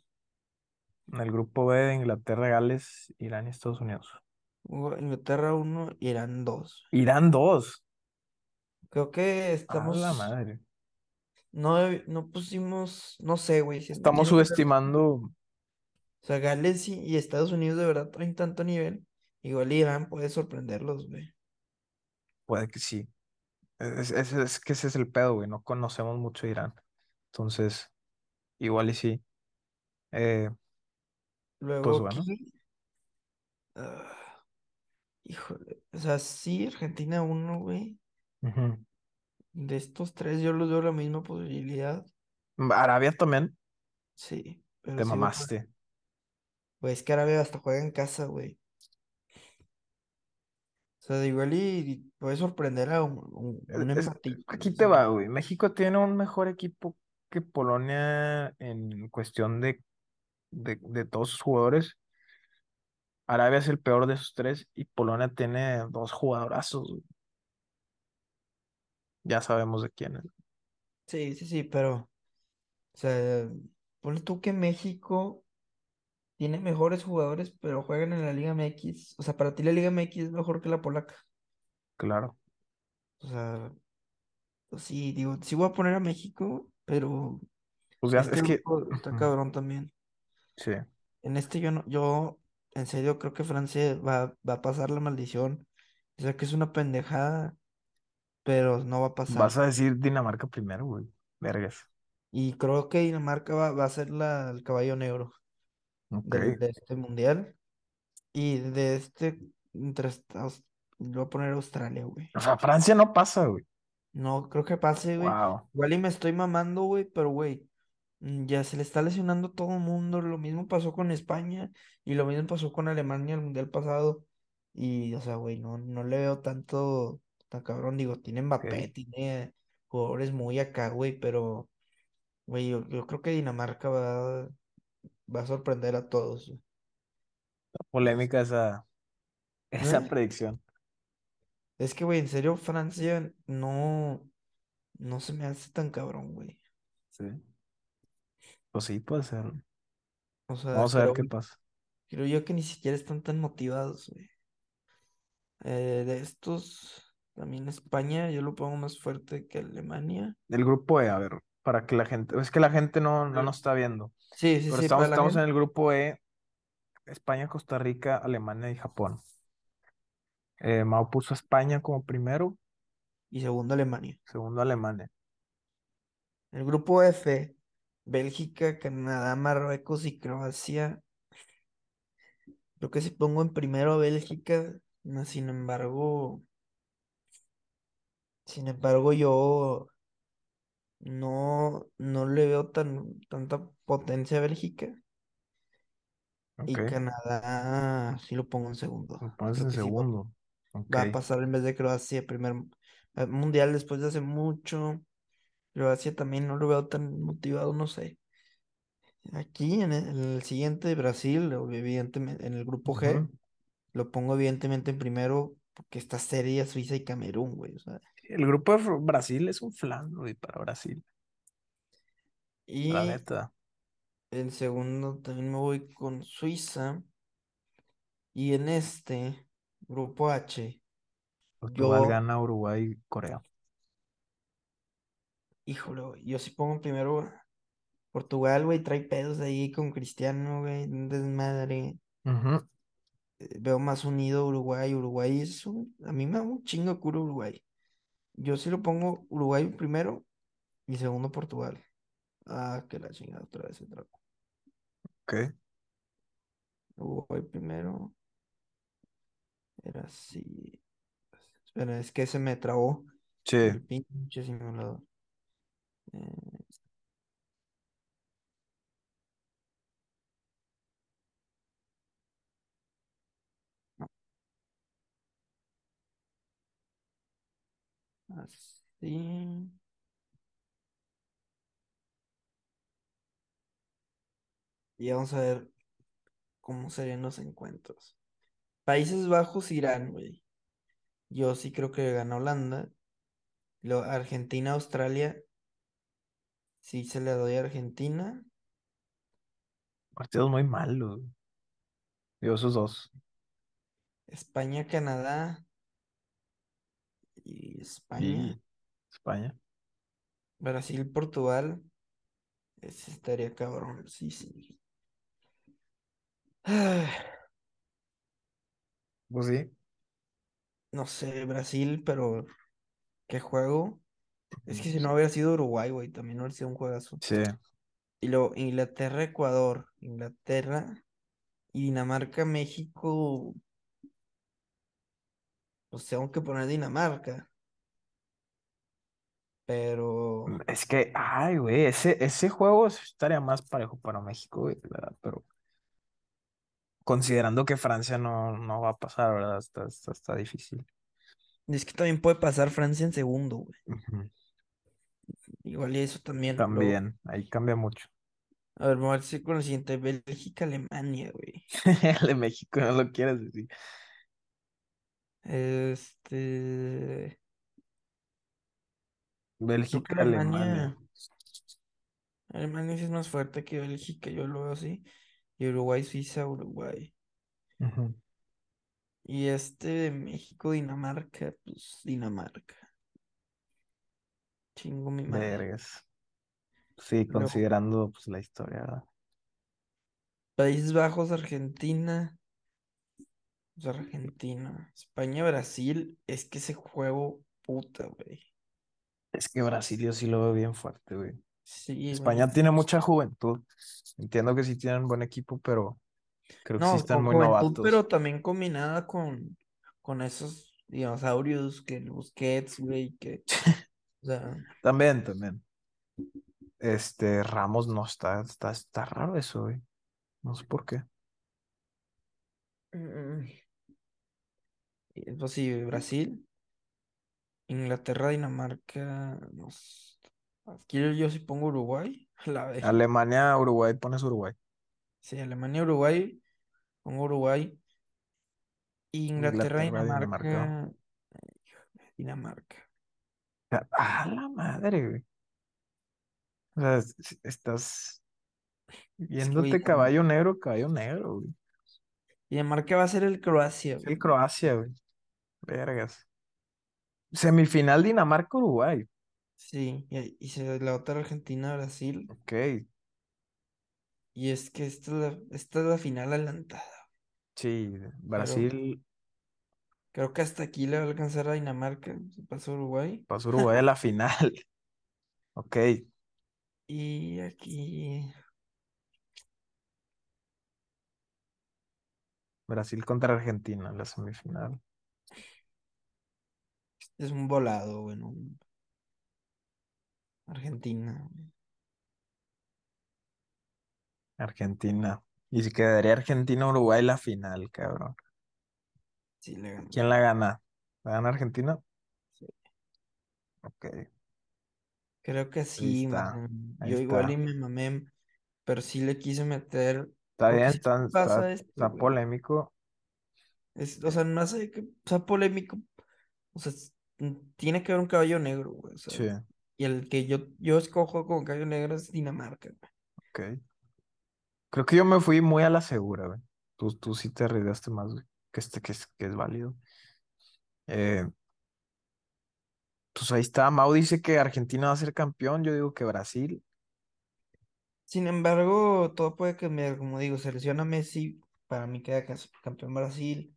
En el grupo B de Inglaterra, Gales, Irán y Estados Unidos. Inglaterra 1, Irán 2. Irán 2. Creo que A la estamos. madre. No, no pusimos. No sé, güey. si- Estamos subestimando. O sea, Gales y, y Estados Unidos de verdad traen tanto nivel. Igual Irán puede sorprenderlos, güey. Puede que sí. Es, es- es que ese es el pedo, güey. No conocemos mucho Irán. Entonces, igual y sí. Eh, pues Luego bueno. aquí. ah, híjole. O sea, sí, Argentina 1, güey. De estos tres yo los veo la misma posibilidad. Arabia también. Sí, pero Te sí mamaste. Güey, es que Arabia hasta juega en casa, güey. O sea, igual y, puede sorprender a un, un, un Es- empatito, aquí te va, güey. México tiene un mejor equipo que Polonia en cuestión de, de, de todos sus jugadores. Arabia es el peor de esos tres y Polonia tiene dos jugadorazos. güey. Ya sabemos de quién es. Sí, sí, sí, pero, o sea, ponle tú que México tiene mejores jugadores, pero juegan en la Liga MX. O sea, para ti la Liga MX es mejor que la polaca. Claro. O sea, pues sí, digo, sí voy a poner a México, pero Pues ya, este es que. está cabrón también. Sí. En este yo no, yo en serio creo que Francia va, va a pasar la maldición. O sea que es una pendejada, pero no va a Vas pasar. a decir Dinamarca primero, güey. Vergas. Y creo que Dinamarca va, va a ser la, el caballo negro de este mundial. Y de este, entre voy a poner Australia, güey. O sea, Francia no pasa, güey. No creo que pase, güey. Wow. Igual y me estoy mamando, güey, pero, güey, ya se le está lesionando todo el mundo. Lo mismo pasó con España y lo mismo pasó con Alemania el mundial pasado. Y, o sea, güey, no, no le veo tanto, tan cabrón. Digo, tiene Mbappé, tiene jugadores muy acá, güey, pero, güey, yo, yo creo que Dinamarca va, va a sorprender a todos. Polémica esa, esa ¿Eh? predicción. Es que, güey, en serio, Francia no, no se me hace tan cabrón, güey. Sí. Pues sí, puede ser. O sea, Vamos a ver qué pasa. creo yo que ni siquiera están tan motivados, güey. Eh, de estos, también España, yo lo pongo más fuerte que Alemania. El grupo E, a ver, para que la gente. Es que la gente no, no nos está viendo. Sí, sí, Pero sí, para estamos, la estamos en gente. el grupo E. España, Costa Rica, Alemania y Japón. Eh, Mao puso a España como primero, Y segundo, Alemania. segundo Alemania. El grupo F, Bélgica, Canadá, Marruecos y Croacia. Creo que si pongo en primero a Bélgica, sin embargo, sin embargo, yo no, no le veo tan, tanta potencia a Bélgica. Y Canadá, sí lo pongo en segundo. Lo pones Creo en que sí va, segundo. Ok. va a pasar en vez de Croacia, primer eh, mundial después de hace mucho. Croacia también no lo veo tan motivado, no sé. Aquí en el, en el siguiente, Brasil, evidentemente en el grupo G, lo pongo evidentemente en primero porque está Serbia, Suiza y Camerún, güey. O sea, El grupo de Brasil es un flan, güey, para Brasil. La y neta. el segundo también me voy con Suiza. Y en este, grupo H, Portugal yo gana Uruguay y Corea. Híjole, güey, yo sí pongo primero Portugal, güey, trae pedos ahí con Cristiano, güey, un desmadre. Eh, Veo más unido Uruguay, Uruguay es un, a mí me da un chingo de culo Uruguay. Yo sí lo pongo Uruguay primero y segundo Portugal. Ah, que la chingada otra vez entra. Ok. Uruguay primero, era así. Espera, es que se me trabó Sí. el pinche simulador. Eh, así. Y vamos a ver cómo serían los encuentros. Países Bajos, Irán, güey. Yo sí creo que gana Holanda. Lo, Argentina, Australia. Sí se le doy a Argentina. Partidos muy malos. Yo esos dos. España, Canadá. Y España. Y España. Brasil, Portugal. Ese estaría cabrón. Sí, sí. Pues sí. no sé, Brasil, pero ¿qué juego? Es que si no hubiera sido Uruguay, güey, también hubiera sido un juegazo. Sí. Y luego Inglaterra, Ecuador. Inglaterra y Dinamarca, México. Pues tengo que poner Dinamarca. Pero Es que, ay, güey, ese, ese juego estaría más parejo para México, güey, ¿verdad? Pero considerando que Francia no, no va a pasar, ¿verdad? Está, está, está difícil. Es que también puede pasar Francia en segundo, güey. Igual y eso también. También, ahí cambia mucho. A ver, vamos a ver con el siguiente. Bélgica, Alemania, güey. El de México, no lo quieres decir. Este. Bélgica, Alemania. Alemania. Alemania sí es más fuerte que Bélgica, yo lo veo así. Y Uruguay, Suiza, Uruguay. Ujú. Y este de México, Dinamarca, pues Dinamarca. Chingo mi madre. Vergas. Sí, Luego, considerando pues, la historia, ¿verdad? Países Bajos, Argentina. pues, Argentina. España, Brasil. Es que ese juego, puta, güey. Es que Brasil yo sí lo veo bien fuerte, güey. Sí, España tiene mucha juventud. Entiendo que sí tienen buen equipo, pero creo que sí están muy juventud, novatos. pero también combinada con, con esos dinosaurios que el Busquets, güey, que, o sea, También, también. Este, Ramos no está, está, está raro eso, güey. No sé por qué. mm, y, pues sí, Brasil, Inglaterra, Dinamarca, no sé. Aquí yo sí pongo Uruguay, la vez. Alemania, Uruguay, pones Uruguay. Sí, Alemania, Uruguay, pongo Uruguay. Inglaterra, Inglaterra, Dinamarca. Dinamarca, Dinamarca. Ah, la madre, güey. O sea, es- es- estás viéndote güey, caballo negro, caballo negro, güey. Dinamarca va a ser el Croacia, güey. el Croacia, güey. Vergas. Semifinal Dinamarca-Uruguay. Sí, y, y se la otra Argentina, Brasil. Ok. Y es que esta es la, esta es la final adelantada. Sí, Pero Brasil creo que hasta aquí le va a alcanzar a Dinamarca. Se pasó Uruguay. pasó Uruguay a la final. Ok. Y aquí. Brasil contra Argentina, la semifinal. Es un volado, bueno. Argentina. Argentina. Y si quedaría Argentina-Uruguay la final, cabrón. Sí, le ganó. ¿Quién la gana? ¿La gana Argentina? Sí. Ok. Creo que sí, man. Yo igual y me mamé, pero sí le quise meter. Está bien, está, pasa está, esto, está güey. polémico. Es, o sea, no hace que sea polémico. O sea, mm, tiene que haber un caballo negro, güey. O sea, Sí, y el que yo, yo escojo como caballo negro es Dinamarca, güey. ok. Creo que yo me fui muy a la segura, güey. Tú, tú sí te arriesgaste más, güey. Que, este, que, es, que es válido. Eh, pues ahí está. Mau dice que Argentina va a ser campeón. Yo digo que Brasil. Sin embargo, todo puede cambiar. Como digo, se lesiona Messi. Para mí queda campeón Brasil.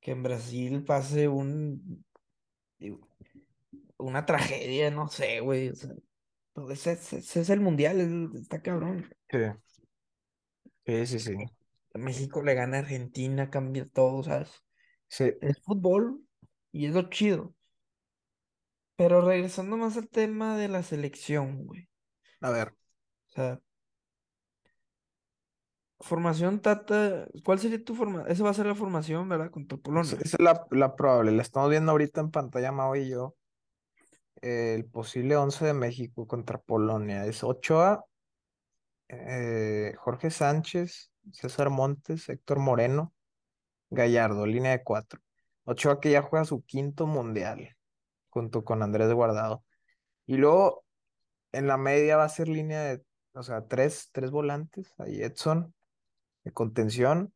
Que en Brasil pase un, digo, una tragedia, no sé, güey. O sea, todo ese, ese- ese es el mundial, es- está cabrón. Sí. Sí, sí, sí. México le gana a Argentina, cambia todo, ¿sabes? Sí. Es fútbol y es lo chido. Pero regresando más al tema de la selección, güey. A ver. O sea, formación Tata, ¿cuál sería tu formación? Esa va a ser la formación, ¿verdad? Contra Polonia. esa es la, la probable. La estamos viendo ahorita en pantalla, Mau y yo. El posible 11 de México contra Polonia. Es Ochoa, eh, Jorge Sánchez, César Montes, Héctor Moreno, Gallardo, línea de cuatro. Ochoa que ya juega su quinto mundial junto con Andrés Guardado. Y luego en la media va a ser línea de, o sea, tres, tres volantes. Ahí Edson, de contención.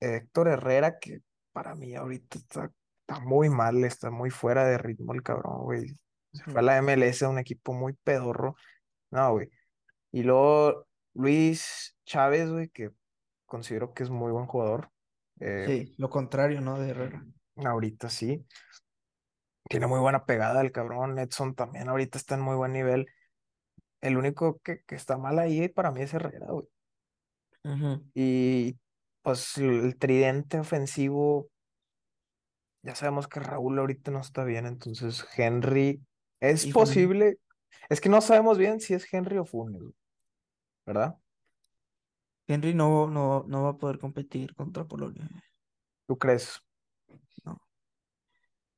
Héctor Herrera, que para mí ahorita está, está muy mal, está muy fuera de ritmo el cabrón, güey. Se fue a Mm, la MLS, un equipo muy pedorro. No, güey. Y luego Luis Chávez, güey, que considero que es muy buen jugador. Eh, Sí, lo contrario, ¿no? De Herrera. ahorita sí. Tiene muy buena pegada el cabrón. Edson también ahorita está en muy buen nivel. El único que, que está mal ahí para mí es Herrera, güey. Y pues el tridente ofensivo, ya sabemos que Raúl ahorita no está bien, entonces Henry es posible. Es que no sabemos bien si es Henry o Funes, güey, ¿verdad? Henry no, no, no va a poder competir contra Polonia. ¿Tú crees? No.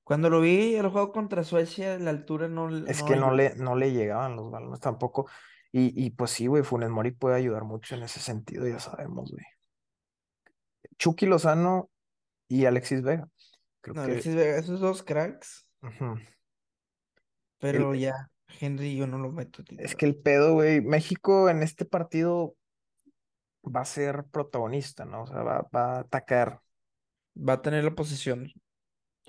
Cuando lo vi el juego contra Suecia, la altura no, Es no que no le, no le llegaban los balones tampoco. Y, y pues sí, güey, Funes Mori puede ayudar mucho en ese sentido, ya sabemos, güey. Chucky Lozano y Alexis Vega. Creo No, que Alexis Vega, esos dos cracks, pero ya, Henry yo no lo meto es que el pedo, güey, México en este partido va a ser protagonista, ¿no? O sea, va, va a atacar, Va a tener la posesión.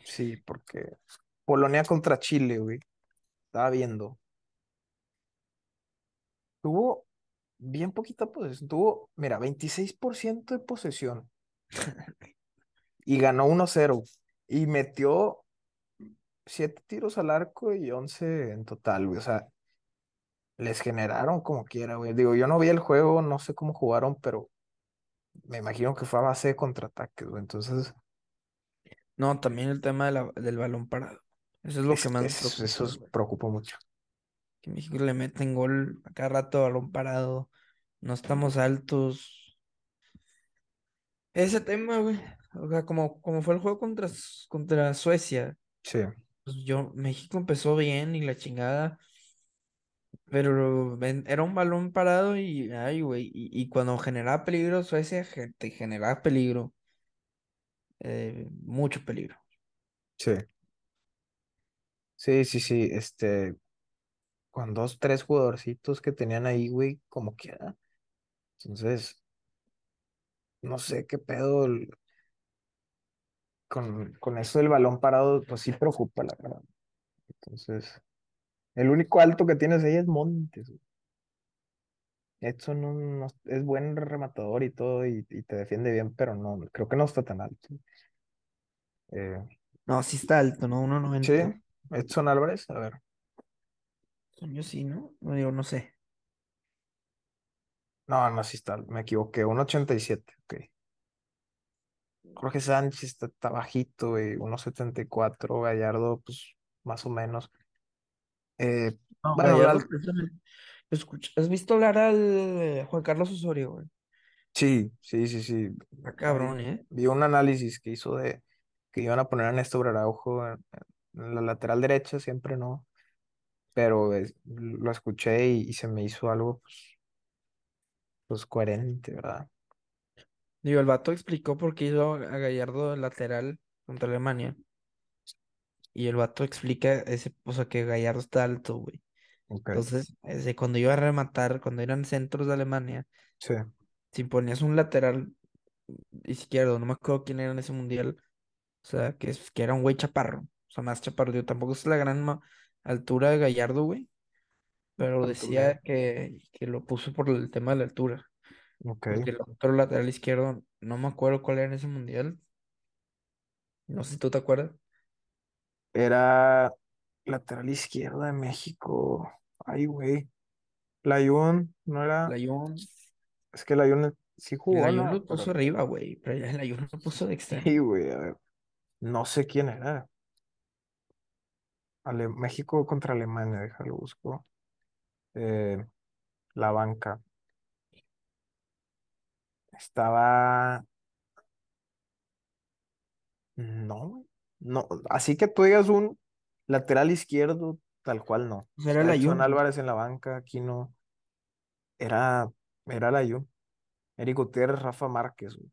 sí, porque Polonia contra Chile, güey, estaba viendo. Tuvo bien poquita posesión, tuvo, mira, 26% de posesión y ganó 1-0 y metió 7 tiros al arco y 11 en total, güey. O sea, les generaron como quiera, güey. Digo, yo no vi el juego, no sé cómo jugaron, pero me imagino que fue a base de contraataques, güey. Entonces, No, también el tema de la- del balón parado. Eso es lo que más me preocupa, eso es- preocupa mucho. Que México le meten gol a cada rato, balón parado. No estamos altos. Ese tema, güey. O sea, como, como fue el juego contra, contra Suecia. Sí, Pues yo, México empezó bien y la chingada. Pero era un balón parado y, ay, güey. Y, cuando generaba peligro, Suecia te generaba peligro. eh, mucho peligro. sí, sí, sí, sí. Este, con dos, tres jugadorcitos que tenían ahí, güey, como quiera. Entonces, no sé qué pedo con, con eso del balón parado, pues sí preocupa, la verdad. Entonces, el único alto que tienes ahí es Montes. Edson no, no- es buen rematador y todo, y, y te defiende bien, pero no, creo que no está tan alto. Eh, No, sí está alto, ¿no? uno sí, noventa Edson Álvarez, a ver. Yo sí, ¿no? No digo, no sé. No, no, sí está, me equivoqué, 1.87, ok. Jorge Sánchez está, está bajito, güey, 1.74, Gallardo, pues más o menos. Eh, No, bueno, Gallardo, la- precisamente. Escucha, ¿has visto hablar al Juan Carlos Osorio, güey? sí, sí, sí, sí. Está cabrón, ¿eh? vi un análisis que hizo de que iban a poner a Néstor Araujo en, en la lateral derecha, siempre no, pero es- lo escuché y, y se me hizo algo, pues, pues coherente, ¿verdad? Digo, el vato explicó por qué hizo a Gallardo lateral contra Alemania. Y el vato explica ese, o sea, que Gallardo está alto, güey. Entonces, ese, cuando iba a rematar, cuando eran centros de Alemania, sí, si ponías un lateral izquierdo, no me acuerdo quién era en ese mundial, o sea, que, que era un güey chaparro, o sea, más chaparro, digo, tampoco es la gran altura de Gallardo, güey, pero ¿cuánto decía que, que lo puso por el tema de la altura, Porque el otro lateral izquierdo, no me acuerdo cuál era en ese mundial, no sé si tú te acuerdas, era lateral izquierdo de México. Ay, güey. Layún, no era. Layún, Es que Layún sí jugó, Layún ¿no? lo puso Pero arriba, güey, pero ya Layún lo puso de extremo. sí, güey, a ver. No sé quién era. Ale- México contra Alemania, déjalo busco. Eh, la banca. Estaba. No. No. Así que tú digas un lateral izquierdo, tal cual no. Era Está Edson. Álvarez en la banca, aquí no. Era, era Layún. Eric Gutiérrez, Rafa Márquez, güey.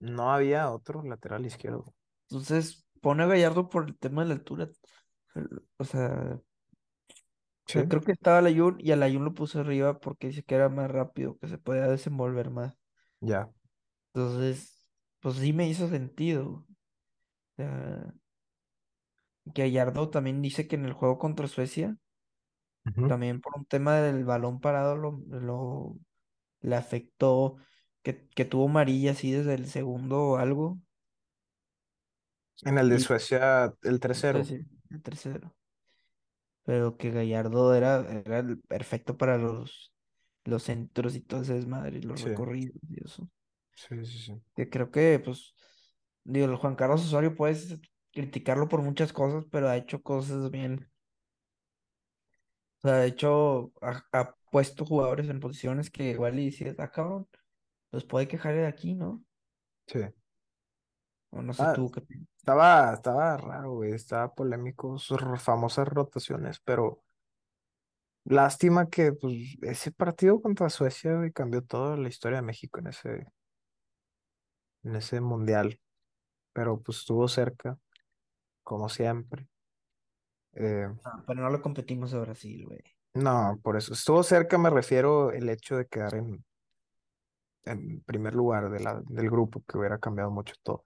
No había otro lateral izquierdo. Entonces, pone a Gallardo por el tema de la altura. el- O sea, o Sí, sea, creo que estaba Layún y a Layún lo puso arriba porque dice que era más rápido, que se podía desenvolver más. Ya. Entonces, pues sí me hizo sentido. O sea, Gallardo también dice que en el juego contra Suecia, Ujú. también por un tema del balón parado, lo, lo- le afectó, que, que tuvo amarilla así desde el segundo o algo. En el de Y Suecia, el 3-0. entonces, sí, el tercero. pero que Gallardo era, era el perfecto para los, los centros y todo ese desmadre, y los Sí, recorridos y eso. sí, sí, sí. Que creo que, pues, digo, el Juan Carlos Osorio puedes criticarlo por muchas cosas, pero ha hecho cosas bien. O sea, ha hecho, ha, ha puesto jugadores en posiciones que igual y dices, ah, cabrón, los puede quejar de aquí, ¿no? Sí. O no sé Ah, tú qué estaba, estaba raro, güey, estaba polémico sus famosas rotaciones, pero lástima que pues, ese partido contra Suecia, güey, cambió toda la historia de México en ese, en ese mundial, pero pues estuvo cerca, como siempre. Eh, Ah, pero no lo competimos a Brasil, güey. no, por eso, estuvo cerca, me refiero el hecho de quedar en, en primer lugar de la, del grupo, que hubiera cambiado mucho todo.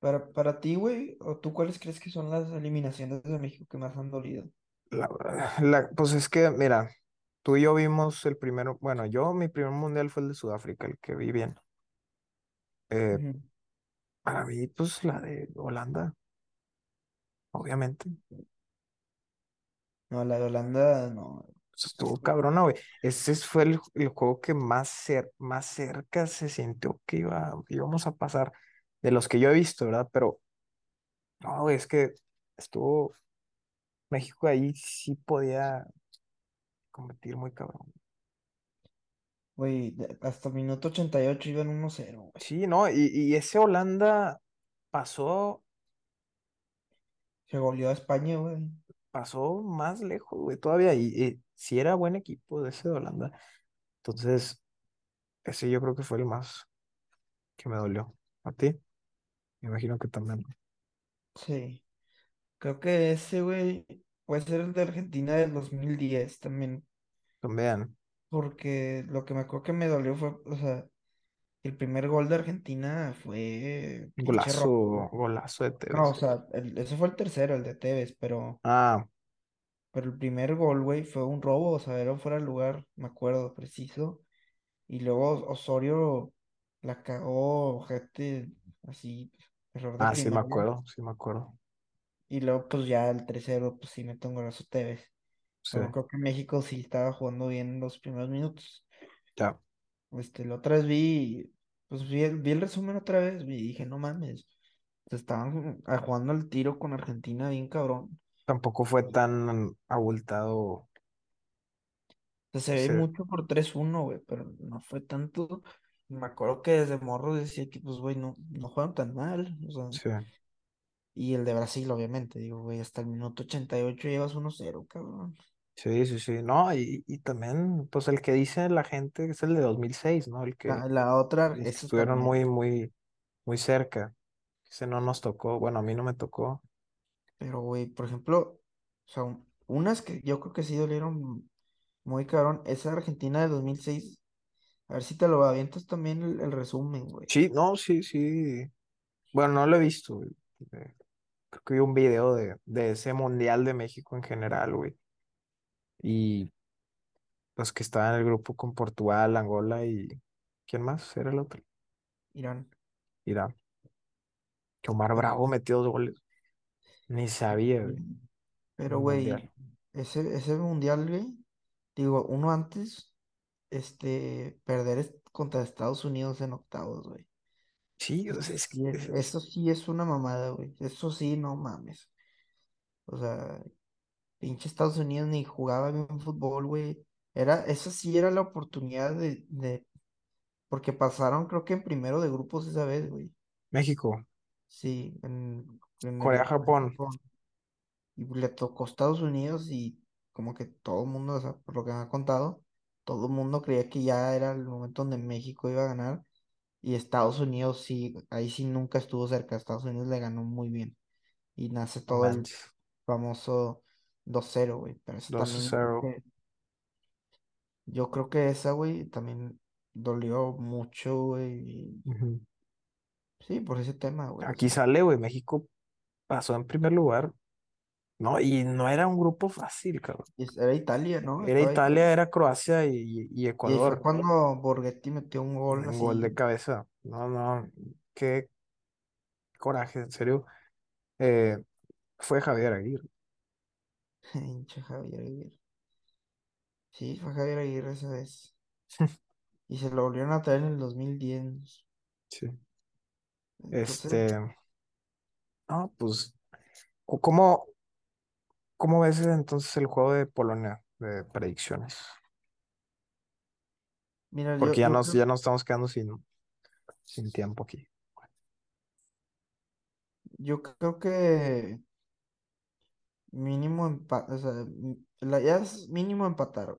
Para, para ti, güey, o tú cuáles crees que son las eliminaciones de México que más han dolido? La, la- pues es que, mira, tú y yo vimos el primero, bueno, yo mi primer mundial fue el de Sudáfrica, el que vi bien. Eh, para mí, pues la de Holanda, obviamente. No, la de Holanda, no. Pues, estuvo cabrona, güey. Ese fue el, el juego que más, cer- más cerca se sintió que iba, que íbamos a pasar de los que yo he visto, ¿verdad? Pero, no, güey, es que estuvo México ahí, sí podía competir muy cabrón. Güey, hasta el minuto 88 iban 1-0, güey. Sí, ¿no? Y, y ese Holanda pasó Se goleó a España, güey. pasó más lejos, güey, todavía. Y, y sí era buen equipo de ese de Holanda. Entonces, ese yo creo que fue el más que me dolió. ¿A ti? Me imagino que también. Sí. Creo que ese, güey, puede ser el de Argentina del 2010 también. También. Porque lo que me acuerdo que me dolió fue, o sea, el primer gol de Argentina fue Golazo, golazo de No, o Tevez. sea, el- ese fue el tercero, el de Tevez, pero, Ah, pero el primer gol, güey, fue un robo, o sea, era fuera de lugar, me acuerdo preciso. Y luego Osorio la cagó, ojete, así, error de ah, sí me acuerdo, sí me acuerdo. Y luego, pues ya el tercero, pues sí mete un golazo Tevez. Sí, Pero creo que México sí estaba jugando bien los primeros minutos. ya. Este, la otra vez vi, pues vi el, vi el resumen otra vez y dije, no mames, se estaban jugando al tiro con Argentina bien cabrón. Tampoco fue tan abultado O sea, se ve mucho por tres uno güey, pero no fue tanto. Me acuerdo que desde morro decía que, pues, güey, no, no juegan tan mal. O sea, Sí, y el de Brasil, obviamente, digo, güey, hasta el minuto 88 llevas uno cero cabrón. sí, sí, sí. No, y, y también, pues el que dice la gente es el de 2006, ¿no? El que La, la otra, estuvieron muy, muy, muy cerca. Ese no nos tocó. Bueno, a mí no me tocó. Pero, güey, por ejemplo, o sea, unas que yo creo que sí dolieron muy cabrón. Esa Argentina de 2006 a ver si te lo avientas también el, el resumen, güey. Sí, no, sí, sí. Bueno, no lo he visto, güey. Creo que vi un video de, de ese Mundial de México en general, güey. Y pues que estaba en el grupo con Portugal, Angola y... ¿Quién más era el otro? Irán. Irán. Que Omar Bravo metió dos goles. Ni sabía, güey, pero, güey, ese, ese mundial, güey, digo, uno antes, este, perder contra Estados Unidos en octavos, güey. Sí, o Eso sea, es, sí es, es- es- eso sí es una mamada, güey. Eso sí, no mames. O sea, pinche Estados Unidos ni jugaba bien fútbol, güey. Era, esa sí era la oportunidad de, de, porque pasaron, creo que en primero de grupos esa vez, güey. México, Sí, en, en el Corea, de Japón. Japón. Y le tocó Estados Unidos y como que todo el mundo, o sea, por lo que me ha contado, todo el mundo creía que ya era el momento donde México iba a ganar. Y Estados Unidos sí, ahí sí nunca estuvo cerca. Estados Unidos le ganó muy bien. Y nace todo el famoso dos cero güey. Pero eso también, yo creo 0. que, yo creo que esa, güey, también dolió mucho, güey. Sí, por ese tema, güey. Aquí sale, güey. México pasó en primer lugar. No, y no era un grupo fácil, cabrón. y era Italia, ¿no? Era Estaba Italia, era Croacia y, y Y ahí fue Ecuador. cuando Borghetti metió un gol Un gol de cabeza. No, no. Qué coraje, en serio. Eh, fue Javier Aguirre. hinche Javier Aguirre. Sí, fue Javier Aguirre esa vez. Y se lo volvieron a traer en el 2010. Sí. Entonces, Este, no, pues, ¿cómo, cómo ves entonces el juego de Polonia de predicciones? mira, yo, Porque ya yo nos, creo, ya nos estamos quedando sin, sin tiempo aquí. yo creo que mínimo empate, o sea, m- la, ya es mínimo empatar,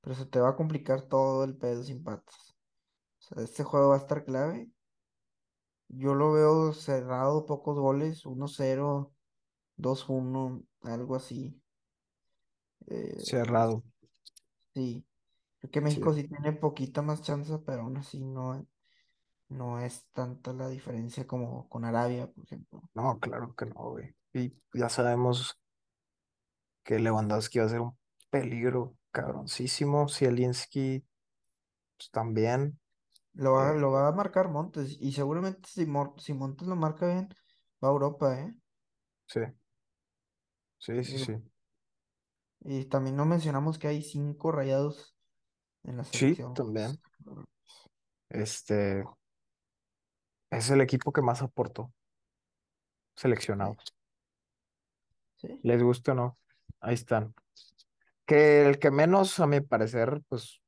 pero se te va a complicar todo el pedo sin empates. O sea, este juego va a estar clave. Yo lo veo cerrado, pocos goles, uno cero dos uno algo así. Eh, Cerrado. sí, creo que Sí. México sí tiene poquita más chance, pero aún así no, no es tanta la diferencia como con Arabia, por ejemplo. No, claro que no, güey. Y ya sabemos que Lewandowski va a ser un peligro cabroncísimo. Zielinski, pues también. Lo va, Eh, lo va a marcar Montes y seguramente si, Mor- si Montes lo marca bien, va a Europa, ¿eh? sí, sí, sí, Digo, sí. y también no mencionamos que hay cinco rayados en la Sí, selección. también. Este es el equipo que más aportó Sí, seleccionado. sí. Les guste o no, ahí están. Que el que menos, a mi parecer, pues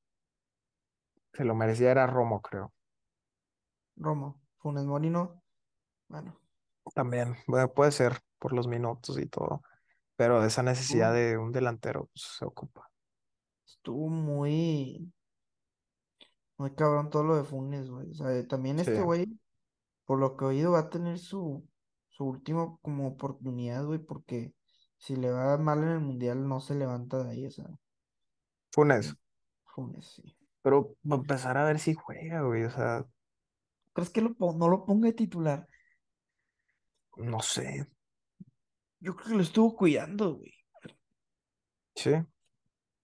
se lo merecía era Romo, creo. Romo, Funes Mori no. Bueno, También, bueno, puede ser por los minutos y todo, pero esa necesidad de un delantero pues, se ocupa. estuvo muy, muy cabrón todo lo de Funes, güey. O sea, también este güey, por lo que he oído, va a tener su, su último como oportunidad, güey, porque si le va mal en el mundial no se levanta de ahí, o sea, Funes, Funes, sí. pero va a empezar a ver si juega, güey, o sea, ¿Crees que lo no lo ponga de titular? no sé, Yo creo que lo estuvo cuidando, güey. sí,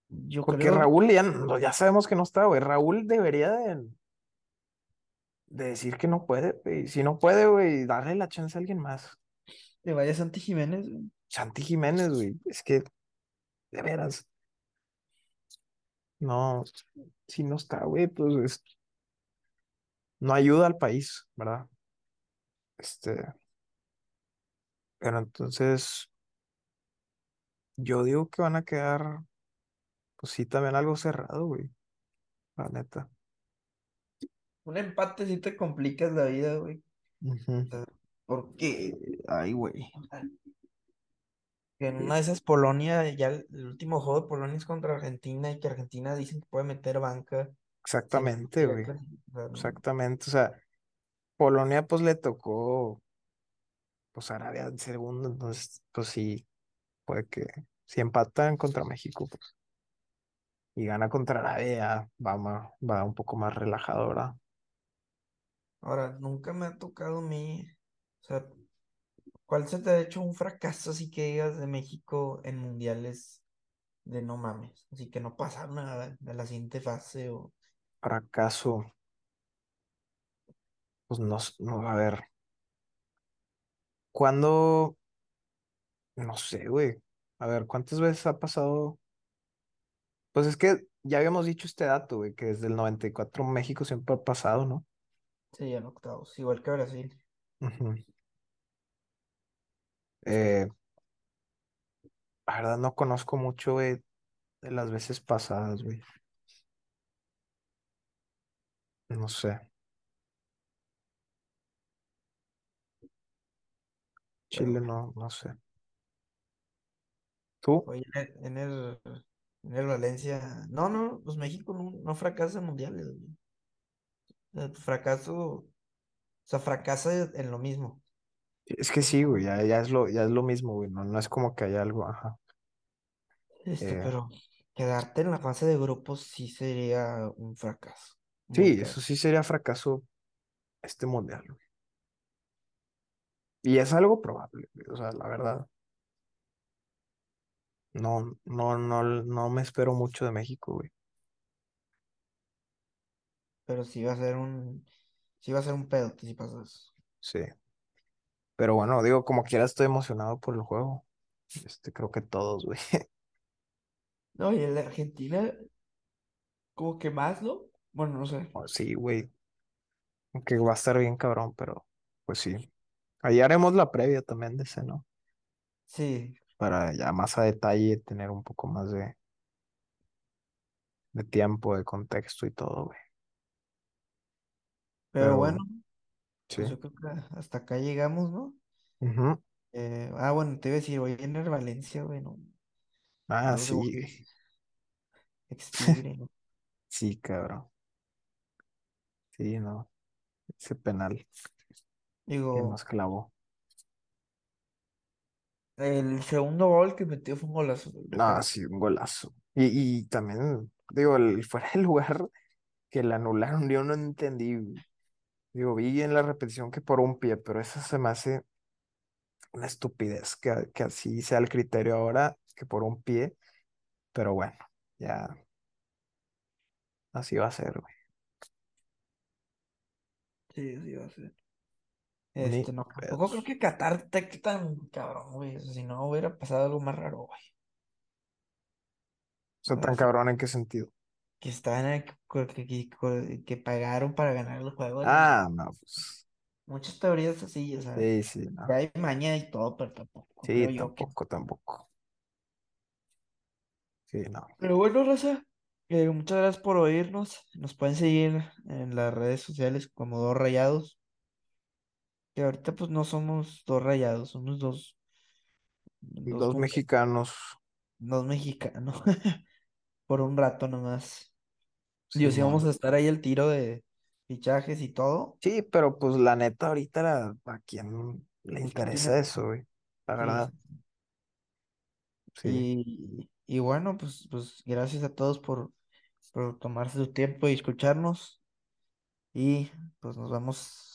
Yo porque creo, Raúl ya, ya sabemos que no está, güey, Raúl debería de, de decir que no puede, güey, si no puede, güey, darle la chance a alguien más. que vaya Santi Jiménez, güey. Santi Jiménez, güey, es que, de veras, no, si no está, güey, pues es- no ayuda al país, ¿verdad? Este, pero entonces yo digo que van a quedar, pues sí, también algo cerrado, güey, la neta. Un empate sí te complicas la vida, güey. Ujú. Porque, ay, güey. Que en Sí, una de esas Polonia, ya el, el último juego de Polonia es contra Argentina y que Argentina dicen que puede meter banca sin Exactamente, güey, clasificar, ¿no? exactamente. O sea, Polonia pues le tocó, pues Arabia en segundo, entonces, pues sí, puede que si empatan contra México, pues, y gana contra Arabia, va, ma- va un poco más relajado, ¿verdad? Ahora, nunca me ha tocado a mí. O sea, ¿cuál se te ha hecho un fracaso así que digas de México en mundiales de no mames? Así que no pasa nada de la siguiente fase o. Fracaso, pues no, no, a ver, ¿cuándo? No sé, güey. A ver, ¿cuántas veces ha pasado? Pues es que ya habíamos dicho este dato, güey, que desde el 94 México siempre ha pasado, ¿no? Sí, en octavos, igual que Brasil. Ujú. Eh, la verdad no conozco mucho, güey, de las veces pasadas, güey. No sé. Chile no, no sé. ¿Tú? Oye, en el, en el Valencia. No, no, pues México no, no fracasa en mundiales, güey. O sea, fracaso, o sea, fracasa en lo mismo. Es que sí, güey, ya, ya es lo, ya es lo mismo, güey. No, no es como que haya algo, ajá. este, Eh, pero quedarte en la fase de grupos sí sería un fracaso. Muy sí, eso sí sería fracaso este mundial, güey. Y es algo probable, O sea, la verdad. No, no, no, no me espero mucho de México, güey. Pero sí va a ser un, sí va a ser un pedo si pasa eso. Sí. Pero bueno, digo, como quiera estoy emocionado por el juego. Este, creo que todos, güey. No, y el de Argentina, como que más, ¿no? Bueno, no sé. Oh, Sí, güey. Aunque va a estar bien cabrón, pero pues sí. Ahí haremos la previa también de ese, ¿no? Sí, Para ya más a detalle tener un poco más de, de tiempo, de contexto y todo, güey. pero bueno, sí, pues yo creo que hasta acá llegamos, ¿no? Eh, ah, bueno, te iba a decir, voy a ir a Valencia, güey, no, Ah, sí, güey. ¿no? Sí, cabrón. Sí, no. Ese penal Digo, nos clavó. el segundo gol que metió fue un golazo, recuerdo. sí, un golazo. Y, y también, digo, el fuera del lugar que le anularon, yo no entendí. Digo, vi en la repetición que por un pie, pero eso se me hace una estupidez que, que así sea el criterio ahora, que por un pie, pero bueno, ya así va a ser, güey. Sí, sí, va a ser. Este, no, tampoco creo que Qatar esté tan cabrón, güey. O sea, si no hubiera pasado algo más raro, güey. O sea, tan sí, cabrón en qué sentido. que estaban, que, que, que- que pagaron para ganar el juego, así, o sea, Ah, no, pues. muchas teorías así, o sea, Sí, sí, no. hay maña y todo, pero tampoco Sí, creo yo que. tampoco, tampoco. Sí, no. Pero bueno, Raza, eh, muchas gracias por oírnos. Nos pueden seguir en las redes sociales como Dos Rayados, que ahorita pues no somos dos rayados, somos dos, dos mexicanos, dos mexicanos, por un rato nomás. Dios, sí vamos a estar ahí al tiro de fichajes y todo. Sí, pero pues la neta, ahorita la- a quién le Es que tiene interesa eso, güey. La Sí, verdad, sí. sí. Y, y bueno, pues, pues gracias a todos por, por tomarse su tiempo y escucharnos. Y pues nos vemos